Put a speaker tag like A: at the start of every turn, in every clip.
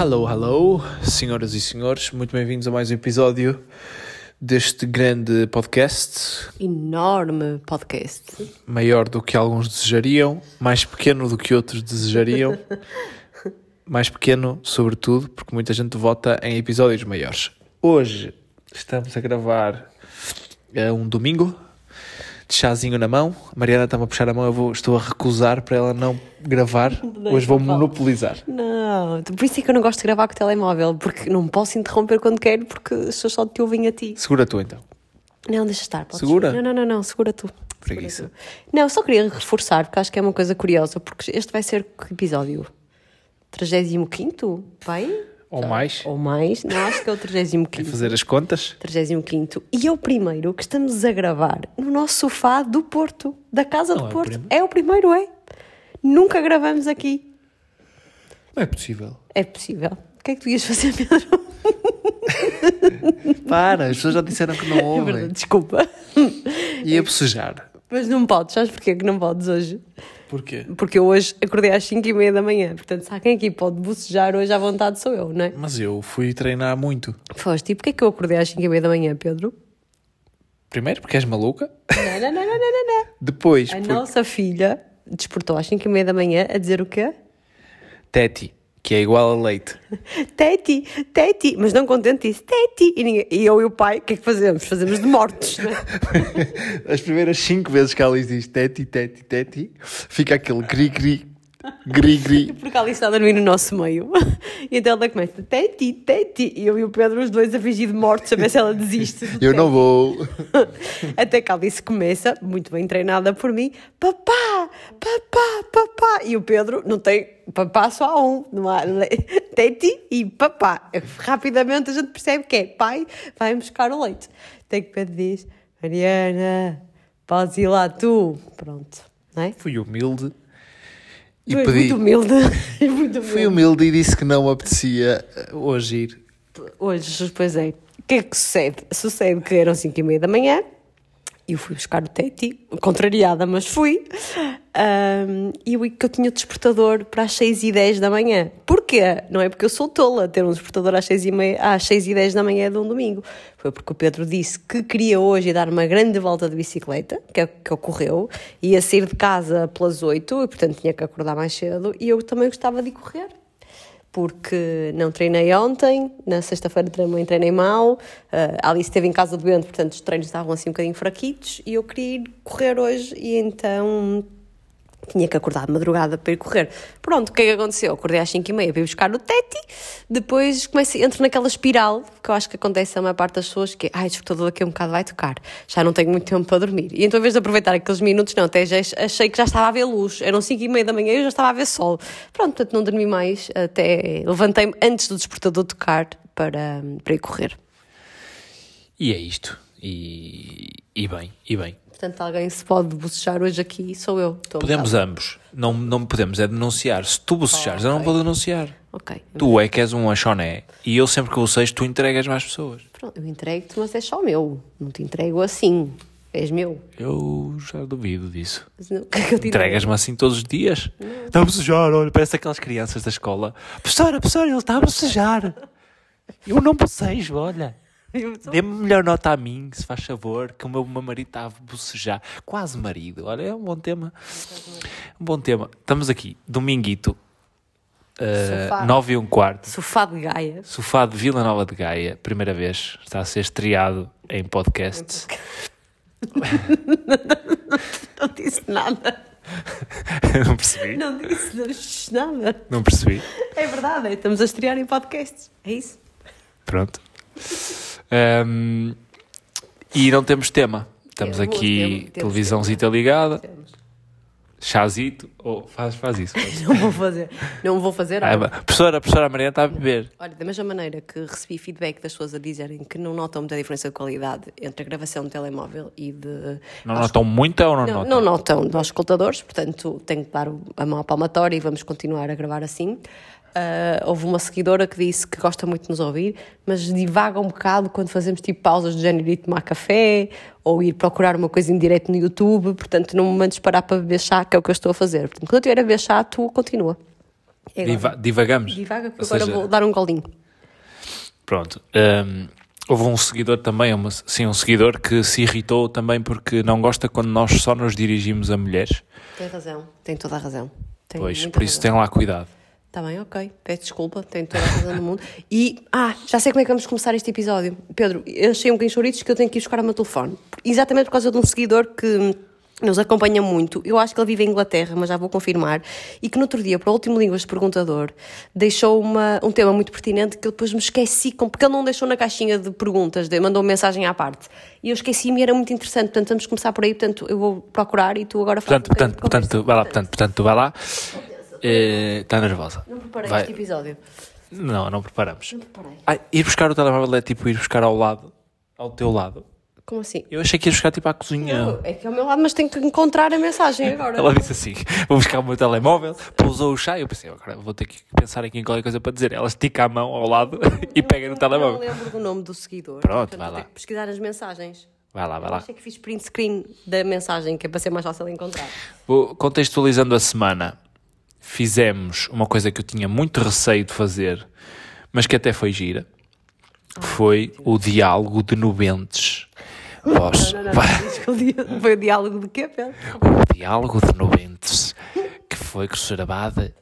A: Hello, hello, senhoras e senhores, muito bem-vindos a mais um episódio deste grande podcast,
B: Enorme podcast.
A: maior do que alguns desejariam, mais pequeno do que outros desejariam, mais pequeno, sobretudo, porque muita gente vota em episódios maiores. Hoje estamos a gravar é um domingo, de chazinho na mão. A Mariana está-me a puxar a mão, eu vou, estou a recusar para ela não gravar. Hoje vou monopolizar.
B: Não, por isso é que eu não gosto de gravar com o telemóvel, porque não posso interromper quando quero, porque as pessoas só te ouvem a ti.
A: Segura tu então.
B: Não, deixa estar. podes-
A: Segura?
B: Não, não, não, não, segura tu.
A: Preguiça.
B: Segura tu. Não, só queria reforçar, porque acho que é uma coisa curiosa, porque este vai ser que episódio? 35? Bem?
A: Ou mais.
B: Ou mais? Não, acho que é o 35.
A: E fazer as contas.
B: 35 e é o primeiro que estamos a gravar no nosso sofá do Porto, da casa
A: Não
B: do
A: é o
B: Porto.
A: primeiro?
B: é o primeiro, é? Nunca gravamos aqui.
A: Não é possível.
B: É possível. O que é que tu ias fazer, Pedro?
A: Para, as pessoas já disseram que não
B: É
A: ouvem.
B: verdade, desculpa.
A: Ia bocejar.
B: Mas não podes, sabes porquê que não podes hoje?
A: Porquê?
B: Porque eu hoje acordei às 5 e meia da manhã. Portanto, se há quem aqui pode bocejar hoje à vontade sou eu, não é?
A: Mas eu fui treinar muito.
B: Foste. E porquê que eu acordei às 5 e meia da manhã, Pedro?
A: Primeiro porque és maluca.
B: Não, não, não, não, não, não.
A: Depois
B: A
A: porque
B: nossa filha despertou às 5 e meia da manhã a dizer o quê?
A: Teti, que é igual a leite.
B: Teti, Teti, mas não contente disse Teti. E, ninguém- e eu e o pai, o que é que fazemos? Fazemos de mortos, não é?
A: As primeiras cinco vezes que ela diz teti, teti, teti, fica aquele gri-gri, gri-gri.
B: Porque está a dormir no nosso meio. E então ela começa Teti, Teti. E eu e o Pedro, os dois, a fingir de mortos, a ver se ela desiste.
A: Eu não vou.
B: Até que a Alice começa, muito bem treinada por mim, papá, papá, papá. E o Pedro não tem papá só há um, não há le- teti e papá. Rapidamente a gente percebe que é pai, vai buscar o leite. Tem que Pedro diz, Mariana, podes ir lá tu. Pronto, não é?
A: Fui humilde e
B: és
A: pedi.
B: muito humilde. Muito
A: Fui
B: humilde.
A: humilde e disse que não apetecia eh, hoje ir.
B: Hoje, pois é. O que é que sucede? Sucede que eram 5 e meia da manhã e eu fui buscar o Teti, contrariada, mas fui. Ahm, e eu que eu tinha o despertador para as 6 e 10 da manhã. Porquê? Não é porque eu sou tola ter um despertador às 6 e, meia, às 6 e 10 da manhã de um domingo. Foi porque o Pedro disse que queria hoje dar uma grande volta de bicicleta, que, é o que ocorreu, ia sair de casa pelas 8 e, portanto, tinha que acordar mais cedo. E eu também gostava de correr porque não treinei ontem, na sexta-feira também treinei mal, a Alice esteve em casa doente, portanto os treinos estavam assim um bocadinho fraquitos e eu queria ir correr hoje e então tinha que acordar de madrugada para ir correr. Pronto, o que é que aconteceu? Acordei às 5 e meia para buscar o Teti, depois comecei, entro naquela espiral que eu acho que acontece a maior parte das pessoas, que é, ai, o despertador daqui a um bocado vai tocar, já não tenho muito tempo para dormir. E então, em vez de aproveitar aqueles minutos, não, até já achei que já estava a ver luz, eram 5 e meia da manhã e eu já estava a ver sol. Pronto, portanto não dormi mais, até levantei-me antes do despertador tocar para, para ir correr.
A: E é isto. E, e bem, e bem.
B: Portanto, alguém se pode bocejar hoje aqui, sou eu.
A: Podemos ambos. Não, não podemos é denunciar. Se tu bocejares, eu não vou denunciar.
B: Ok.
A: Tu é que és um achoné. E eu sempre que bocejo, tu entregas mais pessoas.
B: Pronto, eu entrego-te, mas é só meu. Não te entrego assim. És meu.
A: Eu já duvido disso.
B: Não- é?
A: Entregas-me assim todos os dias? Está a bocejar, olha, parece aquelas crianças da escola. Professora, professora, ele está a bocejar. Eu não bocejo, olha. Dê-me melhor nota a mim, se faz favor, que o meu, meu marido está a bocejar. Quase marido. Olha, é um bom tema. Um bom tema. Estamos aqui, dominguito, uh,
B: Sofá.
A: 9 e um quarto.
B: Sofá de Gaia.
A: Sofá de Vila Nova de Gaia, primeira vez. Está a ser estreado em podcast.
B: Não disse nada.
A: não percebi.
B: Não disse, nada.
A: Não percebi.
B: É verdade, estamos a estrear em podcasts. É isso?
A: Pronto. Ahm, e não temos tema. Estamos
B: Temos,
A: aqui,
B: temos, temos
A: televisãozita ligada, chazito. Oh, faz, faz isso. faz.
B: Não vou fazer. Não vou fazer.
A: Ah, a professora, a professora Mariana está a beber.
B: Olha, da mesma maneira que recebi feedback das pessoas a dizerem que não notam muita diferença de qualidade entre a gravação de telemóvel e de.
A: Não notam muito ou não,
B: Não,
A: notam?
B: não notam nós escutadores, portanto tenho que dar a mão à palmatória e vamos continuar a gravar assim. Ah, houve uma seguidora que disse que gosta muito de nos ouvir, mas divaga um bocado quando fazemos tipo pausas de género ir tomar café ou ir procurar uma coisa em direto no YouTube. Portanto, não me mandes parar para beber chá, que é o que eu estou a fazer. Portanto, quando eu estiver a beber chá, tu continua. É.
A: Diva- divagamos.
B: Divaga, agora
A: seja,
B: vou dar um golinho.
A: Pronto. hum, houve um seguidor também, uma, sim, um seguidor que se irritou também porque não gosta quando nós só nos dirigimos a mulheres.
B: Tem razão. Tem toda a razão. Tem
A: Pois, por isso
B: razão.
A: tem lá cuidado.
B: Está bem, ok. Peço desculpa, tenho toda a razão do mundo. E, ah, já sei como é que vamos começar este episódio. Pedro, eu achei um bocadinho chouritos que eu tenho que ir buscar o meu telefone. Exatamente por causa de um seguidor que nos acompanha muito. Eu acho que ele vive em Inglaterra, mas já vou confirmar. E que no outro dia, para o último Línguas Perguntador, deixou uma, um tema muito pertinente que eu depois me esqueci, porque ele não deixou na caixinha de perguntas, de- mandou uma mensagem à parte. E eu esqueci-me e era muito interessante. Portanto, vamos começar por aí. Portanto, eu vou procurar e tu agora falas
A: Portanto, portanto,
B: de
A: portanto, vai lá, portanto, portanto, vai lá. Eh, Está nervosa.
B: Não preparei
A: Vai.
B: este episódio.
A: Não, não preparamos.
B: Não preparei.
A: Ai, ir buscar o telemóvel é tipo ir buscar ao lado, ao teu lado.
B: Como assim?
A: Eu achei que ia buscar tipo à cozinha.
B: É que é ao meu lado, mas tenho que encontrar a mensagem agora.
A: Ela disse assim: vou buscar o meu telemóvel, pousou o chá. Eu pensei, agora vou ter que pensar aqui em qualquer coisa para dizer. Ela estica a mão ao lado e pega no
B: Eu não
A: telemóvel.
B: lembro do nome do seguidor.
A: Pronto, vai lá.
B: ter que pesquisar as mensagens.
A: Vai lá, vai lá.
B: Achei que fiz print screen da mensagem, que é para ser mais fácil de encontrar.
A: Vou- Contextualizando a semana, fizemos uma coisa que eu tinha muito receio de fazer, mas que até foi gira. que Foi o diálogo de nubentes. Vós,
B: Não, não, não. Foi o diálogo de quê, Pedro?
A: o diálogo de nubentes que foi Cruzerabada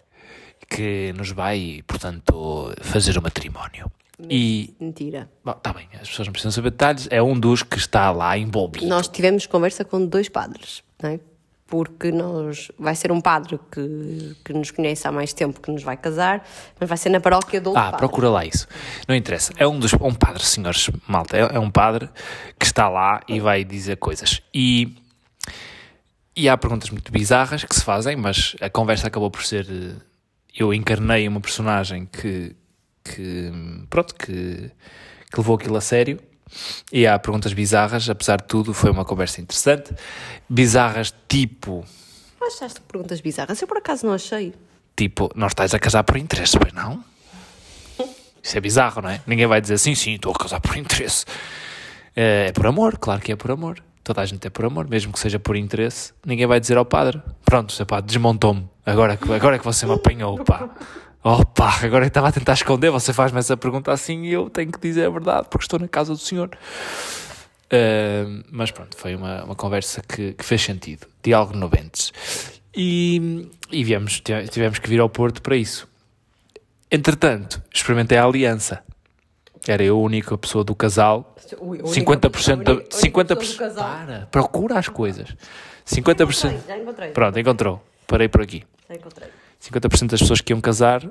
A: que nos vai, portanto, fazer o matrimónio. E,
B: Mentira.
A: bom, tá bem, as pessoas não precisam saber detalhes, é um dos que está lá envolvido.
B: Nós tivemos conversa com dois padres, não é? Porque nós, vai ser um padre que, que nos conhece há mais tempo que nos vai casar, mas vai ser na paróquia do outro
A: Ah,
B: padre.
A: procura lá isso. Não interessa. É um dos um padre, senhores, malta. É, é um padre que está lá e vai dizer coisas. E, e há perguntas muito bizarras que se fazem, mas a conversa acabou por ser. eh, Eu encarnei uma personagem que. que pronto, que, que levou aquilo a sério. E há perguntas bizarras, apesar de tudo, foi uma conversa interessante. Bizarras tipo.
B: Achaste perguntas bizarras? Eu por acaso não achei.
A: Tipo, não estás a casar por interesse, pois não? Isso é bizarro, não é? Ninguém vai dizer sim, sim, estou a casar por interesse. É, é por amor, claro que é por amor. Toda a gente é por amor, mesmo que seja por interesse. Ninguém vai dizer ao padre: Pronto, seu padre, desmontou-me. Agora, que- agora é que você me apanhou, pá. Opa, agora que estava a tentar esconder. Você faz-me essa pergunta assim e eu tenho que dizer a verdade porque estou na casa do senhor. Uh, mas pronto, foi uma, uma conversa que, que fez sentido. Diálogo no Bentes. E, e viemos, tive- tivemos que vir ao Porto para isso. Entretanto, experimentei a aliança. Era eu a única pessoa do casal. 50% da. 50%. Para, procura as coisas. 50%.
B: Já encontrei.
A: Pronto, encontrou. Parei por aqui.
B: Já encontrei.
A: 50% das pessoas que iam casar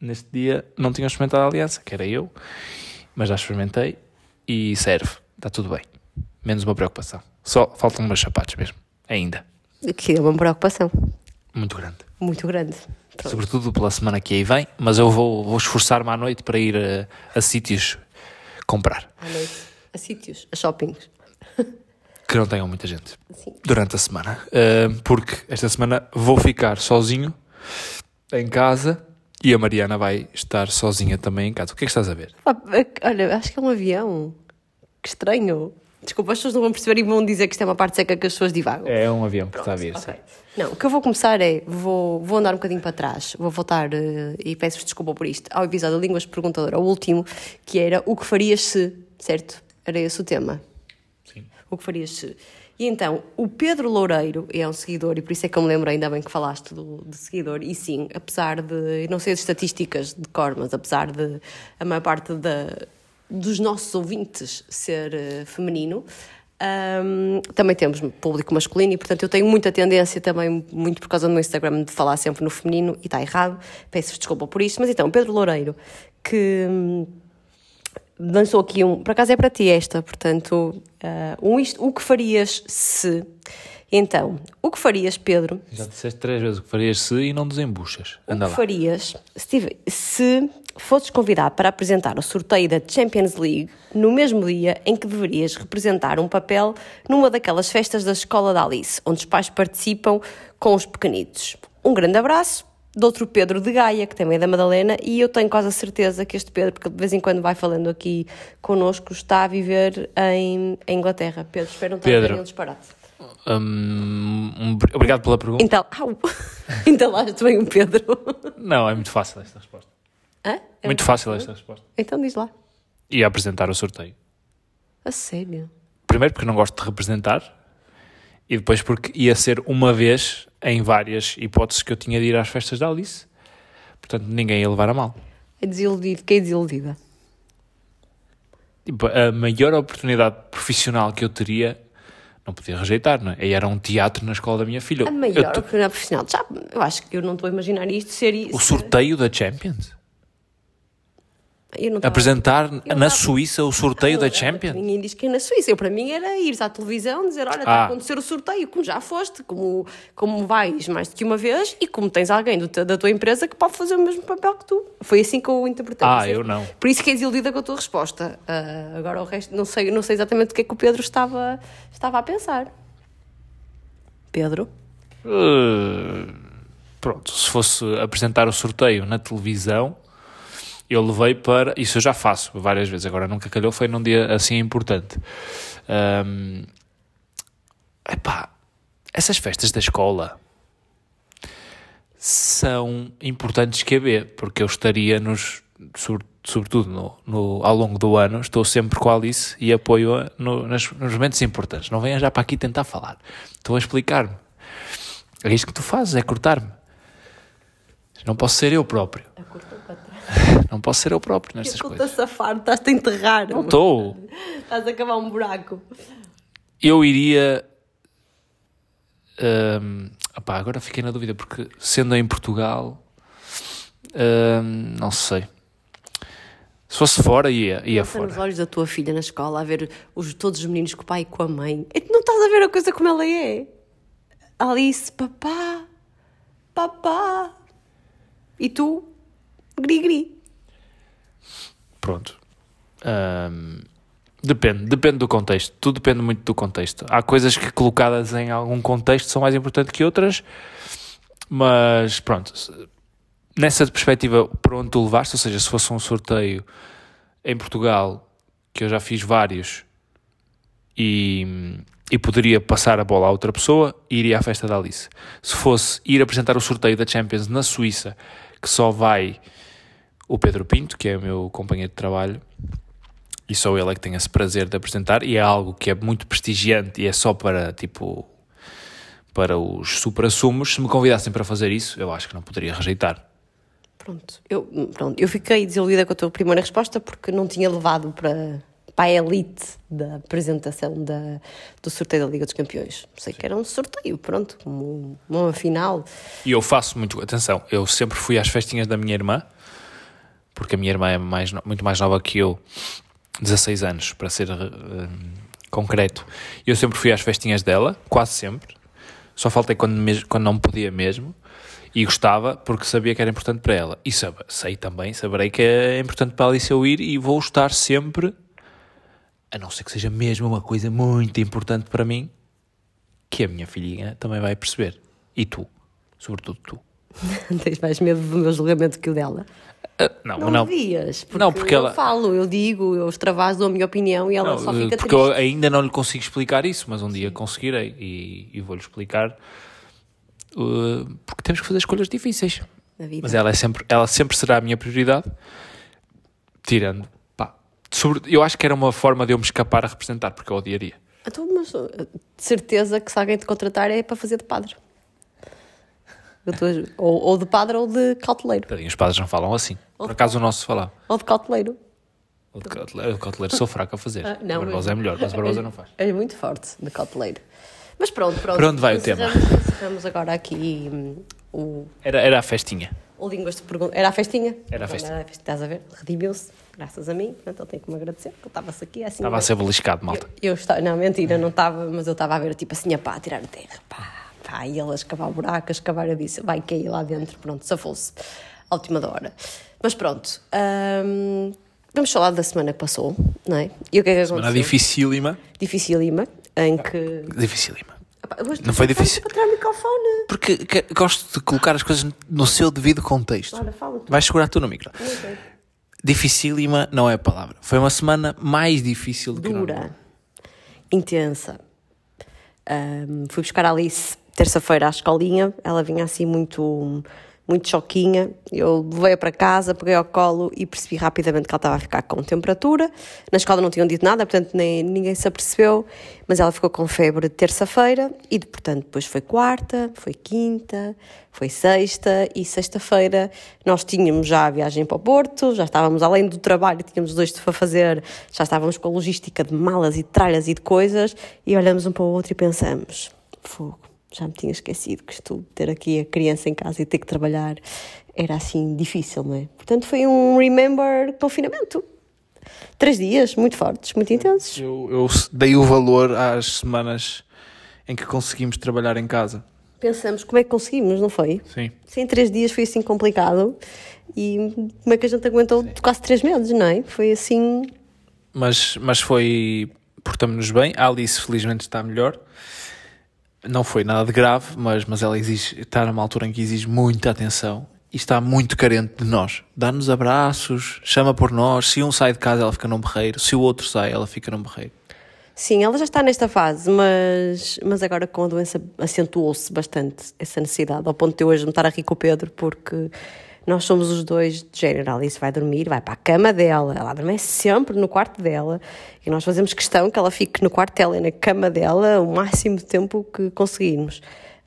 A: neste dia não tinham experimentado a aliança, que era eu, mas já experimentei e serve, está tudo bem. Menos uma preocupação. Só faltam meus sapatos mesmo, ainda.
B: Que é uma preocupação
A: Muito grande.
B: muito grande. Pronto.
A: Sobretudo pela semana que aí vem, mas eu vou, vou esforçar-me à noite para ir a, a sítios comprar,
B: À noite. A sítios, a shoppings.
A: que não tenham muita gente
B: Sim.
A: durante a semana. Ah, porque esta semana vou ficar sozinho em casa e a Mariana vai estar sozinha também em casa. O que é que estás a ver?
B: Ah, Olha, acho que é um avião. Que estranho. Desculpa, as pessoas não vão perceber e vão dizer que isto é uma parte seca que as pessoas divagam.
A: É um avião que está a vir.
B: Ok. Não, o que eu vou começar é, vou, vou andar um bocadinho para trás, vou voltar, eh, e peço-vos desculpa por isto, ao episódio de Línguas Perguntador, ao último, que era o que farias se, certo? Era esse o tema.
A: Sim.
B: O que farias se. E então, o Pedro Loureiro é um seguidor, e por isso é que eu me lembro ainda bem que falaste do, seguidor, e sim, apesar de, não sei as estatísticas de cor, mas apesar de a maior parte da, dos nossos ouvintes ser eh, feminino, ahm, também temos público masculino e, portanto, eu tenho muita tendência também, muito por causa do meu Instagram, de falar sempre no feminino e está errado. Peço-vos desculpa por isso. Mas então, Pedro Loureiro, que hum, lançou aqui um. Por acaso é para ti esta, portanto, ah, um isto, o que farias se. Então, o que farias, Pedro,
A: Já disseste três vezes o que farias se e não desembuchas. Anda
B: o que
A: lá.
B: farias se, tive- se fosses convidado para apresentar o sorteio da Champions League no mesmo dia em que deverias representar um papel numa daquelas festas da escola da Alice, onde os pais participam com os pequenitos? Um grande abraço, de outro Pedro de Gaia, que também é da Madalena, e eu tenho quase a certeza que este Pedro, porque de vez em quando vai falando aqui connosco, está a viver em, em Inglaterra. Pedro, espero não estar a
A: Pedro.
B: ver nenhum disparate.
A: Hum, um, obrigado pela pergunta.
B: Então, au, entalaste bem o Pedro.
A: Não, é muito fácil esta resposta.
B: Hã? É
A: Muito fácil esta resposta.
B: Então diz lá.
A: E apresentar o sorteio.
B: A sério?
A: Primeiro porque não gosto de representar e depois porque ia ser uma vez em várias hipóteses que eu tinha de ir às festas da Alice. Portanto, ninguém ia levar a mal.
B: É desiludido. Fiquei desiludida.
A: Tipo, a maior oportunidade profissional que eu teria, não podia rejeitar, não é? E era um teatro na escola da minha filha.
B: A maior oportunidade profissional. Já, eu acho que eu não estou a imaginar isto ser isso.
A: O sorteio da Champions? Apresentar na Suíça o sorteio da Champions?
B: Ninguém diz que é na Suíça. Eu, para mim era ires à televisão dizer: olha, está
A: Ah.
B: a acontecer o sorteio, como já foste, como, como vais mais do que uma vez e como tens alguém da tua empresa que pode fazer o mesmo papel que tu. Foi assim que eu interpretei.
A: Ah, eu não.
B: Por isso que é desiludida com a tua resposta. Ah, agora o resto, não sei, não sei exatamente o que é que o Pedro estava, estava a pensar. Pedro?
A: Uh, pronto, se fosse apresentar o sorteio na televisão, eu levei para. Isso eu já faço várias vezes, agora nunca calhou, foi num dia assim importante. Um, epá, essas festas da escola são importantes que haver, porque eu estaria nos. sobre- Sobretudo no, no- ao longo do ano, estou sempre com a Alice e apoio-a no- nas- nos momentos importantes. Não venha já para aqui tentar falar. Estou a explicar-me. É isto que tu fazes, é cortar-me. Não posso ser eu próprio. Não posso ser eu próprio nestas
B: Estou-te a
A: coisas.
B: safar, estás-te a enterrar.
A: Não estou.
B: Estás a cavar um buraco.
A: Eu iria. hum, opá, agora fiquei na dúvida, porque sendo em Portugal. hum, não sei. Se fosse fora, ia, ia
B: Pensa nos
A: fora.
B: olhos da tua filha na escola, a ver os, todos os meninos com o pai e com a mãe. E tu não estás a ver a coisa como ela é? Alice, papá, papá. E tu, gri-gri.
A: Pronto. Hum, depende, depende do contexto. Tudo depende muito do contexto. Há coisas que colocadas em algum contexto são mais importantes que outras, mas pronto. Nessa perspectiva, para onde tu levaste, ou seja, se fosse um sorteio em Portugal, que eu já fiz vários, e, e poderia passar a bola a outra pessoa, iria à festa da Alice. Se fosse ir apresentar o sorteio da Champions na Suíça, que só vai o Pedro Pinto, que é o meu companheiro de trabalho, e só ele é que tem esse prazer de apresentar, e é algo que é muito prestigiante e é só para, tipo, para os supra-sumos. Se me convidassem para fazer isso, eu acho que não poderia rejeitar.
B: Pronto. Eu, pronto. eu fiquei desiludida com a tua primeira resposta porque não tinha levado para, para a elite da apresentação da, do sorteio da Liga dos Campeões. Sei que era um sorteio, pronto, como uma final.
A: E eu faço muito, atenção, eu sempre fui às festinhas da minha irmã, porque a minha irmã é mais, muito mais nova que eu, 16 anos, para ser eh, concreto. Eu sempre fui às festinhas dela, quase sempre. Só faltei quando, quando não podia mesmo. E gostava, porque sabia que era importante para ela. E sab- sei também, saberei que é importante para a Alice eu ir e vou estar sempre, a não ser que seja mesmo uma coisa muito importante para mim, que a minha filhinha também vai perceber. E tu, sobretudo tu.
B: Tens mais medo do meu julgamento que o dela.
A: Não,
B: Não,
A: não.
B: devias, porque,
A: Não, porque
B: eu
A: ela-
B: falo, eu digo, eu extravaso a minha opinião e ela
A: Não,
B: só fica
A: porque
B: triste.
A: eu ainda não lhe consigo explicar isso, mas um dia conseguirei e, e vou-lhe explicar uh, porque temos que fazer escolhas difíceis. Mas ela, é sempre, ela sempre será a minha prioridade, tirando. Pá, sobre, eu acho que era uma forma de eu me escapar a representar, porque eu odiaria.
B: Então, mas uh, de certeza que se alguém te contratar é para fazer de padre. Eu tô- ou, ou de padre ou de cauteleiro.
A: Tadinho, os padres não falam assim. Por acaso o nosso falava.
B: Ou de cauteleiro.
A: O de cauteleiro, cauteleiro sou fraco a fazer.
B: Ah,
A: o Barbosa é melhor, mas o Barbosa não faz.
B: É muito forte de cauteleiro. Mas pronto, pronto.
A: Para onde vai o tema?
B: Encerramos- agora aqui hum, o,
A: Era, era a festinha.
B: o Línguas de Pergunta. Era a festinha?
A: Era a
B: Pronto,
A: festinha.
B: Era a festinha. Estás a ver? Redimiu-se, graças a mim. Portanto, ele tem que me agradecer, porque ele estava-se aqui assim.
A: Estava a ser beliscado, malta.
B: Eu, eu estava, não, mentira, não estava, mas eu estava a ver, tipo assim, a pá, a tirar terra, pá, pá, e ele a escavar o buraco, a escavar, eu disse, vai cair lá dentro, pronto, safou-se, à última da hora. Mas pronto, hum, vamos falar da semana que passou, não é? E o que é que
A: Semana
B: aconteceu?
A: dificílima.
B: Dificílima, em que,
A: Dificílima.
B: Hoje
A: Não foi difícil.
B: Para o microfone.
A: Porque que- gosto de colocar as coisas no seu devido contexto.
B: Ora, fala tu.
A: Vais segurar tu no micro. Dificílima não é a palavra. Foi uma semana mais difícil do que.
B: Dura. Intensa. Ahm, fui buscar a Alice terça-feira à escolinha. Ela vinha assim muito, muito choquinha. Eu levei-a para casa, peguei ao colo e percebi rapidamente que ela estava a ficar com temperatura. Na escola não tinham dito nada, portanto nem, ninguém se apercebeu. Mas ela ficou com febre terça-feira e, portanto, depois foi quarta, foi quinta, foi sexta e sexta-feira nós tínhamos já a viagem para o Porto, já estávamos além do trabalho, tínhamos dois para fazer, já estávamos com a logística de malas e de tralhas e de coisas e olhamos um para o outro e pensamos, fogo, já me tinha esquecido que isto, ter aqui a criança em casa e ter que trabalhar era assim difícil, não é? Portanto foi um remember confinamento. Três dias muito fortes, muito intensos.
A: Eu, eu dei o valor às semanas em que conseguimos trabalhar em casa.
B: Pensamos como é que conseguimos, não foi?
A: Sim.
B: Sem três dias foi assim complicado. E como é que a gente aguentou quase três meses, não é? Foi assim.
A: Mas, mas foi. Portamos-nos bem. A Alice, felizmente, está melhor. Não foi nada de grave, mas, mas ela exige, está numa altura em que exige muita atenção e está muito carente de nós. Dá-nos abraços, chama por nós. Se um sai de casa, ela fica num berreiro. Se o outro sai, ela fica num berreiro.
B: Sim, ela já está nesta fase, mas, mas agora com a doença acentuou-se bastante essa necessidade, ao ponto de eu hoje me estar a rir com o Pedro, porque nós somos os dois de género. Alice vai dormir, vai para a cama dela, ela dorme sempre no quarto dela, e nós fazemos questão que ela fique no quarto dela e na cama dela o máximo de tempo que conseguirmos.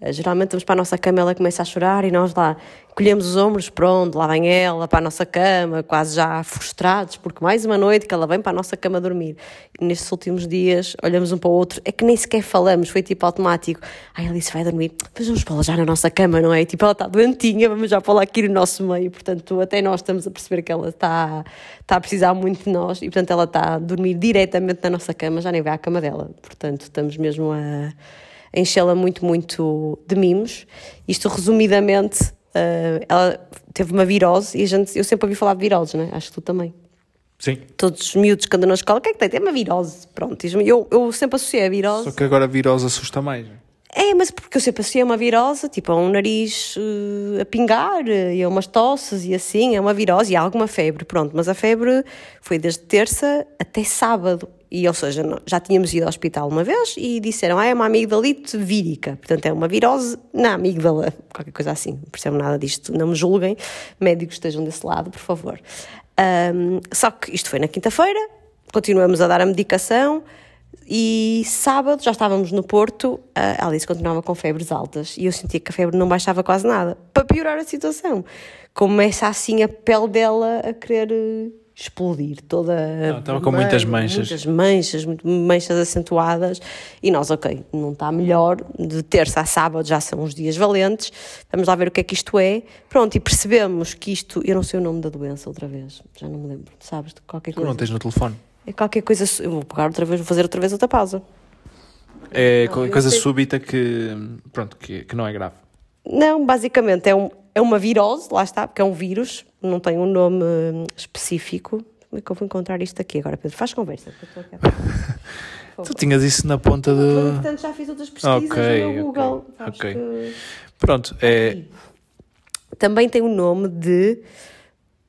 B: Eh, Geralmente vamos para a nossa cama, ela começa a chorar e nós lá colhemos os ombros, pronto, lá vem ela para a nossa cama, quase já frustrados, porque mais uma noite que ela vem para a nossa cama dormir. E nestes últimos dias olhamos um para o outro, é que nem sequer falamos, foi tipo automático. Ai, Alice vai dormir, mas vamos pô-la já na nossa cama, não é? Tipo, ela está doentinha, vamos já pô-la aqui no nosso meio. Portanto, até nós estamos a perceber que ela está, está a precisar muito de nós e, portanto, ela está a dormir diretamente na nossa cama, já nem vai à cama dela. Portanto, estamos mesmo a enchê-la muito, muito de mimos. Isto, resumidamente, uh, ela teve uma virose e a gente, eu sempre ouvi falar de viroses, né? acho que tu também.
A: Sim.
B: Todos os miúdos que andam na escola, o que é que tem? Tem uma virose. Pronto, eu, eu sempre associei a virose.
A: Só que agora a virose assusta mais.
B: É, mas porque eu sempre associei a uma virose, tipo, a um nariz uh, a pingar e a umas tosses e assim, é uma virose e há alguma febre, pronto. Mas a febre foi desde terça até sábado. E, ou seja, já tínhamos ido ao hospital uma vez e disseram, ah, é uma amigdalite vírica. Portanto, é uma virose na amígdala, qualquer coisa assim. Não percebo nada disto, não me julguem. Médicos estejam desse lado, por favor. Um, só que isto foi na quinta-feira, continuamos a dar a medicação e sábado já estávamos no Porto, a Alice continuava com febres altas e eu sentia que a febre não baixava quase nada. Para piorar a situação, começa assim a pele dela a querer eh, explodir toda.
A: Não, estava com muitas manchas.
B: Muitas manchas, muito- manchas acentuadas. E nós, ok, não está melhor. De terça a sábado já são os dias valentes. Vamos lá ver o que é que isto é. Pronto, e percebemos que isto. Eu não sei o nome da doença outra vez, já não me lembro. Sabes de qualquer
A: Tu
B: coisa?
A: não tens no telefone.
B: É qualquer coisa. Eu vou pegar outra vez, vou fazer outra vez outra pausa.
A: É
B: Não,
A: coisa
B: sei-
A: súbita que, pronto, que, que não é grave.
B: Não, basicamente é, um, é uma virose, lá está, porque é um vírus, não tem um nome hum, específico. Como é que eu vou encontrar isto aqui agora, Pedro? Faz conversa.
A: Tu tinhas isso na ponta de.
B: Portanto, já fiz outras pesquisas
A: Ok,
B: no
A: ok,
B: Google.
A: Ok.
B: que-
A: Pronto, é.
B: Também tem o nome de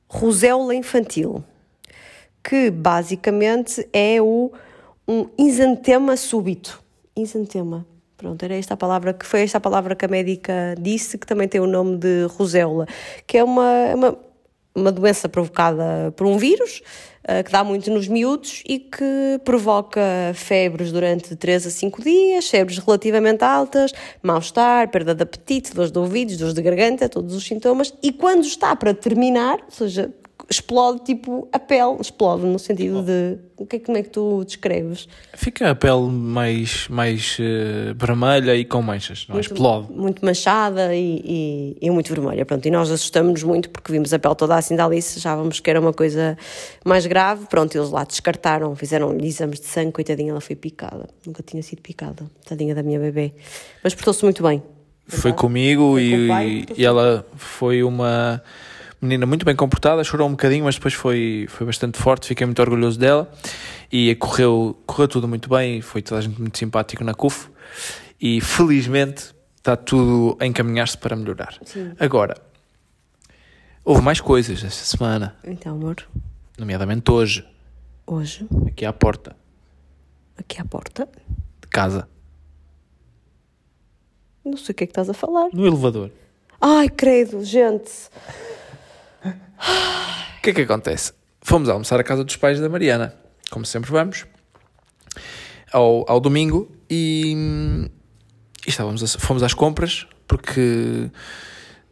B: roséola infantil, que basicamente é o, um isantema súbito. Isantema. Pronto, era esta a palavra que foi esta a palavra que a médica disse, que também tem o nome de roséola, que é uma, é uma, uma doença provocada por um vírus eh, que dá muito nos miúdos e que provoca febres durante 3 a 5 dias, febres relativamente altas, mal-estar, perda de apetite, dores de ouvidos, dores de garganta, todos os sintomas, e quando está para terminar, ou seja, explode tipo a pele, explode no sentido de. O que é, como é que tu descreves?
A: Fica a pele mais, mais eh, vermelha e com manchas, não é? Explode.
B: Muito manchada e, e, e muito vermelha. Pronto, e nós assustamos-nos muito porque vimos a pele toda assim da Alice, achávamos que era uma coisa mais grave. Pronto, eles lá descartaram, fizeram exames de sangue, coitadinha, ela foi picada. Nunca tinha sido picada, tadinha da minha bebê. Mas portou-se muito bem.
A: Foi comigo
B: Foi
A: e,
B: pai,
A: e ela foi uma menina muito bem comportada, chorou um bocadinho, mas depois foi, foi bastante forte, fiquei muito orgulhoso dela e correu, correu tudo muito bem, foi toda a gente muito simpático na CUF e felizmente está tudo a encaminhar-se para melhorar.
B: Sim.
A: Agora, houve mais coisas esta semana,
B: Então, amor,
A: nomeadamente hoje,
B: hoje,
A: aqui à porta
B: aqui à porta,
A: de casa,
B: não sei o que é que estás a falar.
A: no elevador.
B: Ai, credo, gente.
A: O que é que acontece? Fomos almoçar à casa dos pais da Mariana, como sempre vamos, ao, ao domingo e, e estávamos a- fomos às compras porque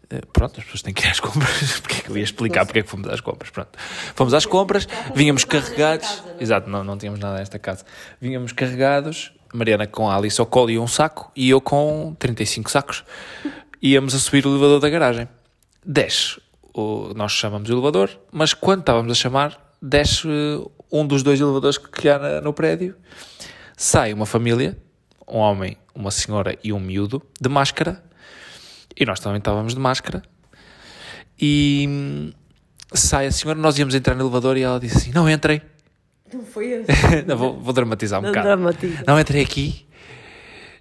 A: eh, pronto, as pessoas têm que ir às compras, porque é que eu ia explicar porque é que fomos às compras, pronto. Fomos às compras, vínhamos carregados, exato, não, não tínhamos nada nesta casa, vínhamos carregados, Mariana com a Alice ao colo e um saco e eu com 35 sacos, íamos a subir o elevador da garagem. Desce, o, nós chamamos o elevador, mas quando estávamos a chamar, desce eh, um dos dois elevadores que há no prédio, sai uma família, um homem, uma senhora e um miúdo, de máscara, e nós também estávamos de máscara, e hum, sai a senhora, nós íamos entrar no elevador e ela disse assim, não entrem,
B: Não foi assim.
A: Não, vou, vou dramatizar um
B: Não
A: bocado.
B: dramatiza.
A: Não entrei aqui.